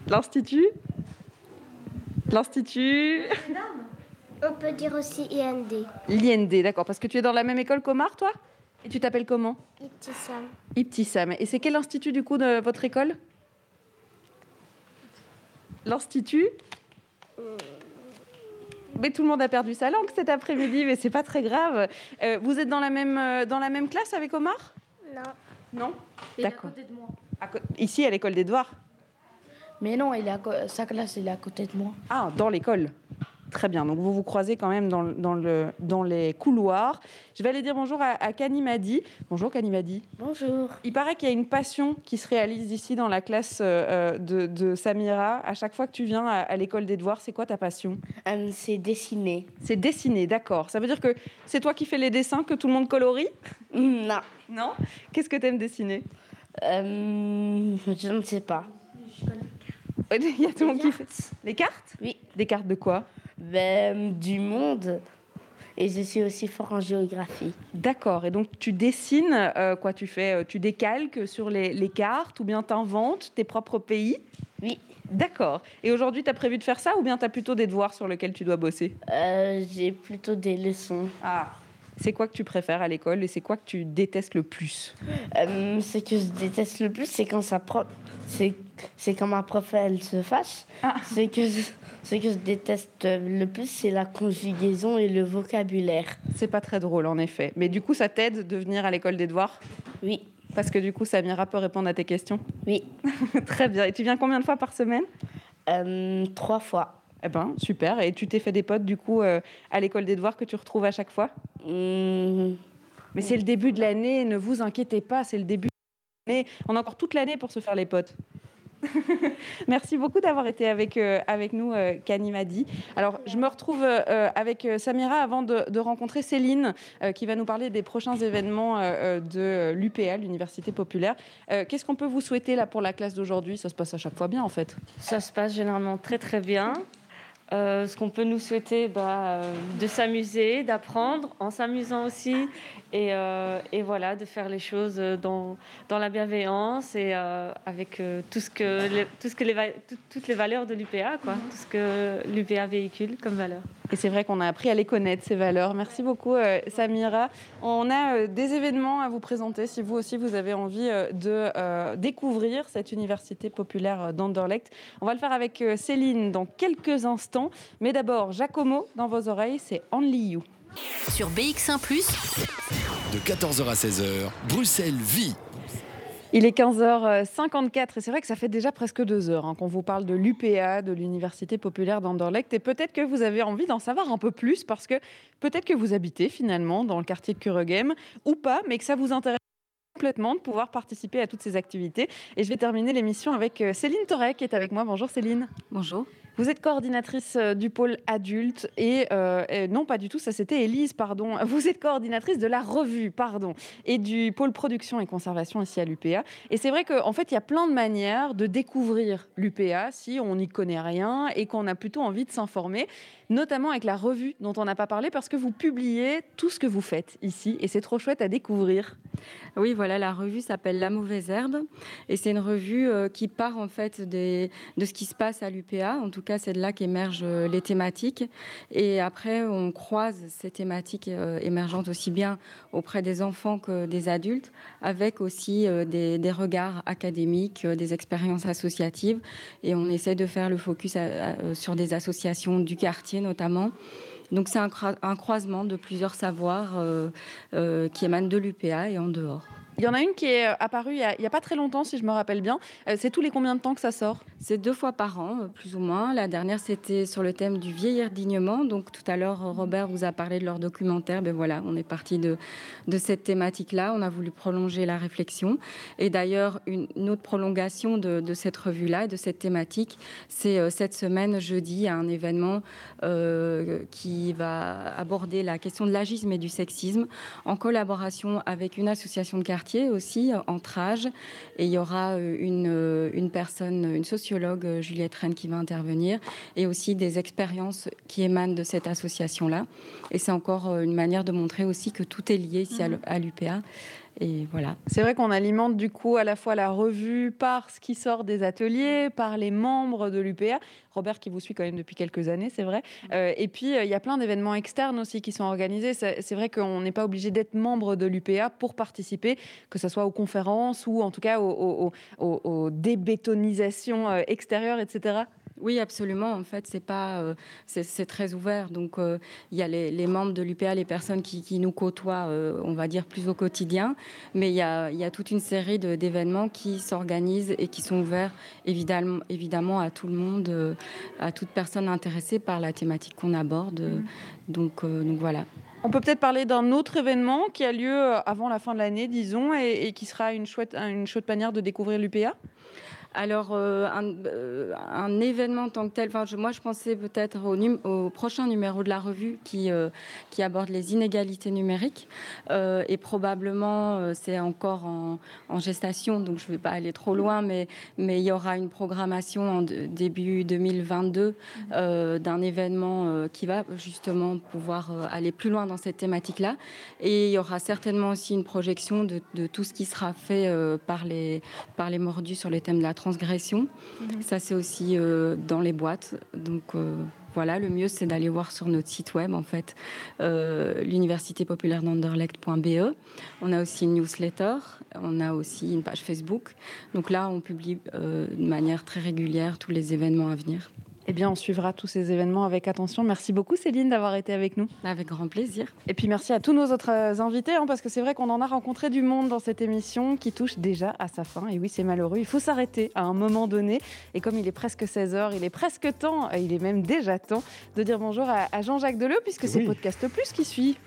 L'institut? L'institut? On peut dire aussi IND. L'IND, d'accord. Parce que tu es dans la même école qu'Omar, toi? Et tu t'appelles comment? Ibtissam. Ibtissam. Et c'est quel institut du coup de votre école? L'institut? Mais tout le monde a perdu sa langue cet après-midi, mais c'est pas très grave. Euh, vous êtes dans la même euh, dans la même classe avec Omar? Non. Non? D'accord. côté de moi. À co- Ici à l'école des devoirs Mais non, il est à sa classe, il est à côté de moi. Ah, dans l'école. Très bien. Donc vous vous croisez quand même dans, dans, le, dans les couloirs. Je vais aller dire bonjour à, à Kanimadi. Bonjour Kanimadi. Bonjour. Il paraît qu'il y a une passion qui se réalise ici dans la classe euh, de, de Samira. À chaque fois que tu viens à, à l'école des devoirs, c'est quoi ta passion? Euh, c'est dessiner. C'est dessiner, d'accord. Ça veut dire que c'est toi qui fais les dessins que tout le monde colorie? Non. Non? Qu'est-ce que tu aimes dessiner? Euh, je ne sais pas. *laughs* Il y a tout le monde qui fait. Les cartes Oui. Des cartes de quoi? Ben, du monde. Et je suis aussi fort en géographie. D'accord. Et donc tu dessines euh, quoi Tu fais euh, Tu décalques sur les, les cartes ou bien tu inventes tes propres pays? Oui. D'accord. Et aujourd'hui, tu as prévu de faire ça ou bien tu as plutôt des devoirs sur lesquels tu dois bosser? Euh, J'ai plutôt des leçons. Ah. C'est quoi que tu préfères à l'école et c'est quoi que tu détestes le plus Euh, ce que je déteste le plus, c'est quand ça pro... c'est c'est quand ma prof elle se fâche. Ah. Ce que je... ce que je déteste le plus, c'est la conjugaison et le vocabulaire. C'est pas très drôle en effet. Mais du coup, ça t'aide de venir à l'école des devoirs? Oui. Parce que du coup, Samira peut répondre à tes questions? Oui. *laughs* Très bien. Et tu viens combien de fois par semaine? Euh, trois fois. Eh ben, super. Et tu t'es fait des potes du coup euh, à l'école des devoirs que tu retrouves à chaque fois? Mmh. Mais c'est le début de l'année, ne vous inquiétez pas, c'est le début de l'année. On a encore toute l'année pour se faire les potes. *laughs* Merci beaucoup d'avoir été avec, euh, avec nous, euh, Kanimadi. Alors, je me retrouve euh, avec Samira avant de, de rencontrer Céline, qui va nous parler des prochains événements de l'UPA, l'Université populaire. Qu'est-ce qu'on peut vous souhaiter là pour la classe d'aujourd'hui? Ça se passe à chaque fois bien, en fait. Ça se passe généralement très très bien. Euh, ce qu'on peut nous souhaiter, bah, euh, de s'amuser, d'apprendre en s'amusant aussi, et, euh, et voilà, de faire les choses dans, dans la bienveillance et euh, avec euh, tout ce que les, tout ce que les, va- tout- toutes les valeurs de l'UPA, quoi, tout ce que l'UPA véhicule comme valeur. Et c'est vrai qu'on a appris à les connaître, ces valeurs. Merci beaucoup, euh, Samira. On a euh, des événements à vous présenter si vous aussi vous avez envie euh, de euh, découvrir cette université populaire euh, d'Anderlecht. On va le faire avec euh, Céline dans quelques instants. Mais d'abord, Giacomo, dans vos oreilles, c'est Only You. Sur BX1 ⁇ De 14h à 16h, Bruxelles vit. Il est 15h54 et c'est vrai que ça fait déjà presque deux heures hein, qu'on vous parle de l'UPA, de l'Université populaire d'Anderlecht. Et peut-être que vous avez envie d'en savoir un peu plus parce que peut-être que vous habitez finalement dans le quartier de Kuregem ou pas, mais que ça vous intéresse complètement de pouvoir participer à toutes ces activités. Et je vais terminer l'émission avec euh, Céline Torek qui est avec moi. Bonjour Céline. Bonjour. Vous êtes coordinatrice euh, du pôle adulte et, euh, et non pas du tout, ça c'était Élise, pardon. *laughs* Vous êtes coordinatrice de la revue, pardon, et du pôle production et conservation ici à l'UPA. Et c'est vrai qu'en fait, il y a plein de manières de découvrir l'UPA si on n'y connaît rien et qu'on a plutôt envie de s'informer, notamment avec la revue dont on n'a pas parlé parce que vous publiez tout ce que vous faites ici et c'est trop chouette à découvrir. Oui, voilà, la revue s'appelle La Mauvaise Herbe et c'est une revue euh, qui part en fait de ce qui se passe à l'UPA. En tout cas, c'est de là qu'émergent euh, les thématiques. Et après, on croise ces thématiques euh, émergentes aussi bien auprès des enfants que des adultes, avec aussi euh, des, regards académiques, des expériences associatives. Et on essaie de faire le focus sur des associations du quartier notamment. Donc c'est un, croisement de plusieurs savoirs qui émanent de l'UPA et en dehors. Il y en a une qui est apparue il n'y a, pas très longtemps, si je me rappelle bien. C'est tous les combien de temps que ça sort? C'est deux fois par an, plus ou moins. La dernière, c'était sur le thème du vieillir dignement. Donc tout à l'heure, Robert vous a parlé de leur documentaire. Ben voilà, on est parti de, cette thématique-là. On a voulu prolonger la réflexion. Et d'ailleurs, une, autre prolongation de, cette revue-là, de cette thématique, c'est cette semaine, jeudi, un événement qui va aborder la question de l'agisme et du sexisme en collaboration avec une association de quartier aussi, entre âges. Et il y aura une, une personne, une sociologue, Juliette Rennes, qui va intervenir, et aussi des expériences qui émanent de cette association-là. Et c'est encore une manière de montrer aussi que tout est lié ici à l'UPA. Et voilà. C'est vrai qu'on alimente du coup à la fois la revue par ce qui sort des ateliers, par les membres de l'UPA. Robert qui vous suit quand même depuis quelques années, c'est vrai. Euh, et puis il y a plein d'événements externes aussi qui sont organisés. C'est vrai qu'on n'est pas obligé d'être membre de l'UPA pour participer, que ce soit aux conférences ou en tout cas aux, aux débétonisations euh, extérieures, etc. Oui, absolument. En fait, c'est pas, euh, c'est très ouvert. Donc, euh, il y a les, membres de l'UPA, les personnes qui, nous côtoient, euh, on va dire plus au quotidien, mais il y a, il y a toute une série d'événements qui s'organisent et qui sont ouverts évidemment, évidemment à tout le monde, à toute personne intéressée par la thématique qu'on aborde. Mmh. Donc, donc voilà. On peut peut-être parler d'un autre événement qui a lieu avant la fin de l'année, disons, et, et, qui sera une chouette, une chouette manière de découvrir l'UPA. Alors, euh, euh, un, événement en tant que tel, enfin, moi je pensais peut-être au, prochain numéro de la revue qui, euh, qui aborde les inégalités numériques. et probablement, c'est encore en, gestation, donc je ne vais pas aller trop loin, mais, mais il y aura une programmation en début 2022 d'un événement qui va justement pouvoir aller plus loin dans cette thématique-là. Et il y aura certainement aussi une projection de, de tout ce qui sera fait par, les, par les mordus sur les thèmes de la transgression. Mhm. Ça, c'est aussi euh, dans les boîtes. Donc euh, voilà, le mieux, c'est d'aller voir sur notre site web, en fait, euh, l'université populaire d'Anderlecht.be. On a aussi une newsletter, on a aussi une page Facebook. Donc là, on publie de manière très régulière tous les événements à venir. Eh bien, on suivra tous ces événements avec attention. Merci beaucoup, Céline, d'avoir été avec nous. Avec grand plaisir. Et puis, merci à tous nos autres euh, invités, hein, parce que c'est vrai qu'on en a rencontré du monde dans cette émission qui touche déjà à sa fin. Et oui, c'est malheureux. Il faut s'arrêter à un moment donné. Et comme il est presque 16 h il est presque temps, il est même déjà temps de dire bonjour à, Jean-Jacques Deleu, puisque c'est Podcast Plus qui suit.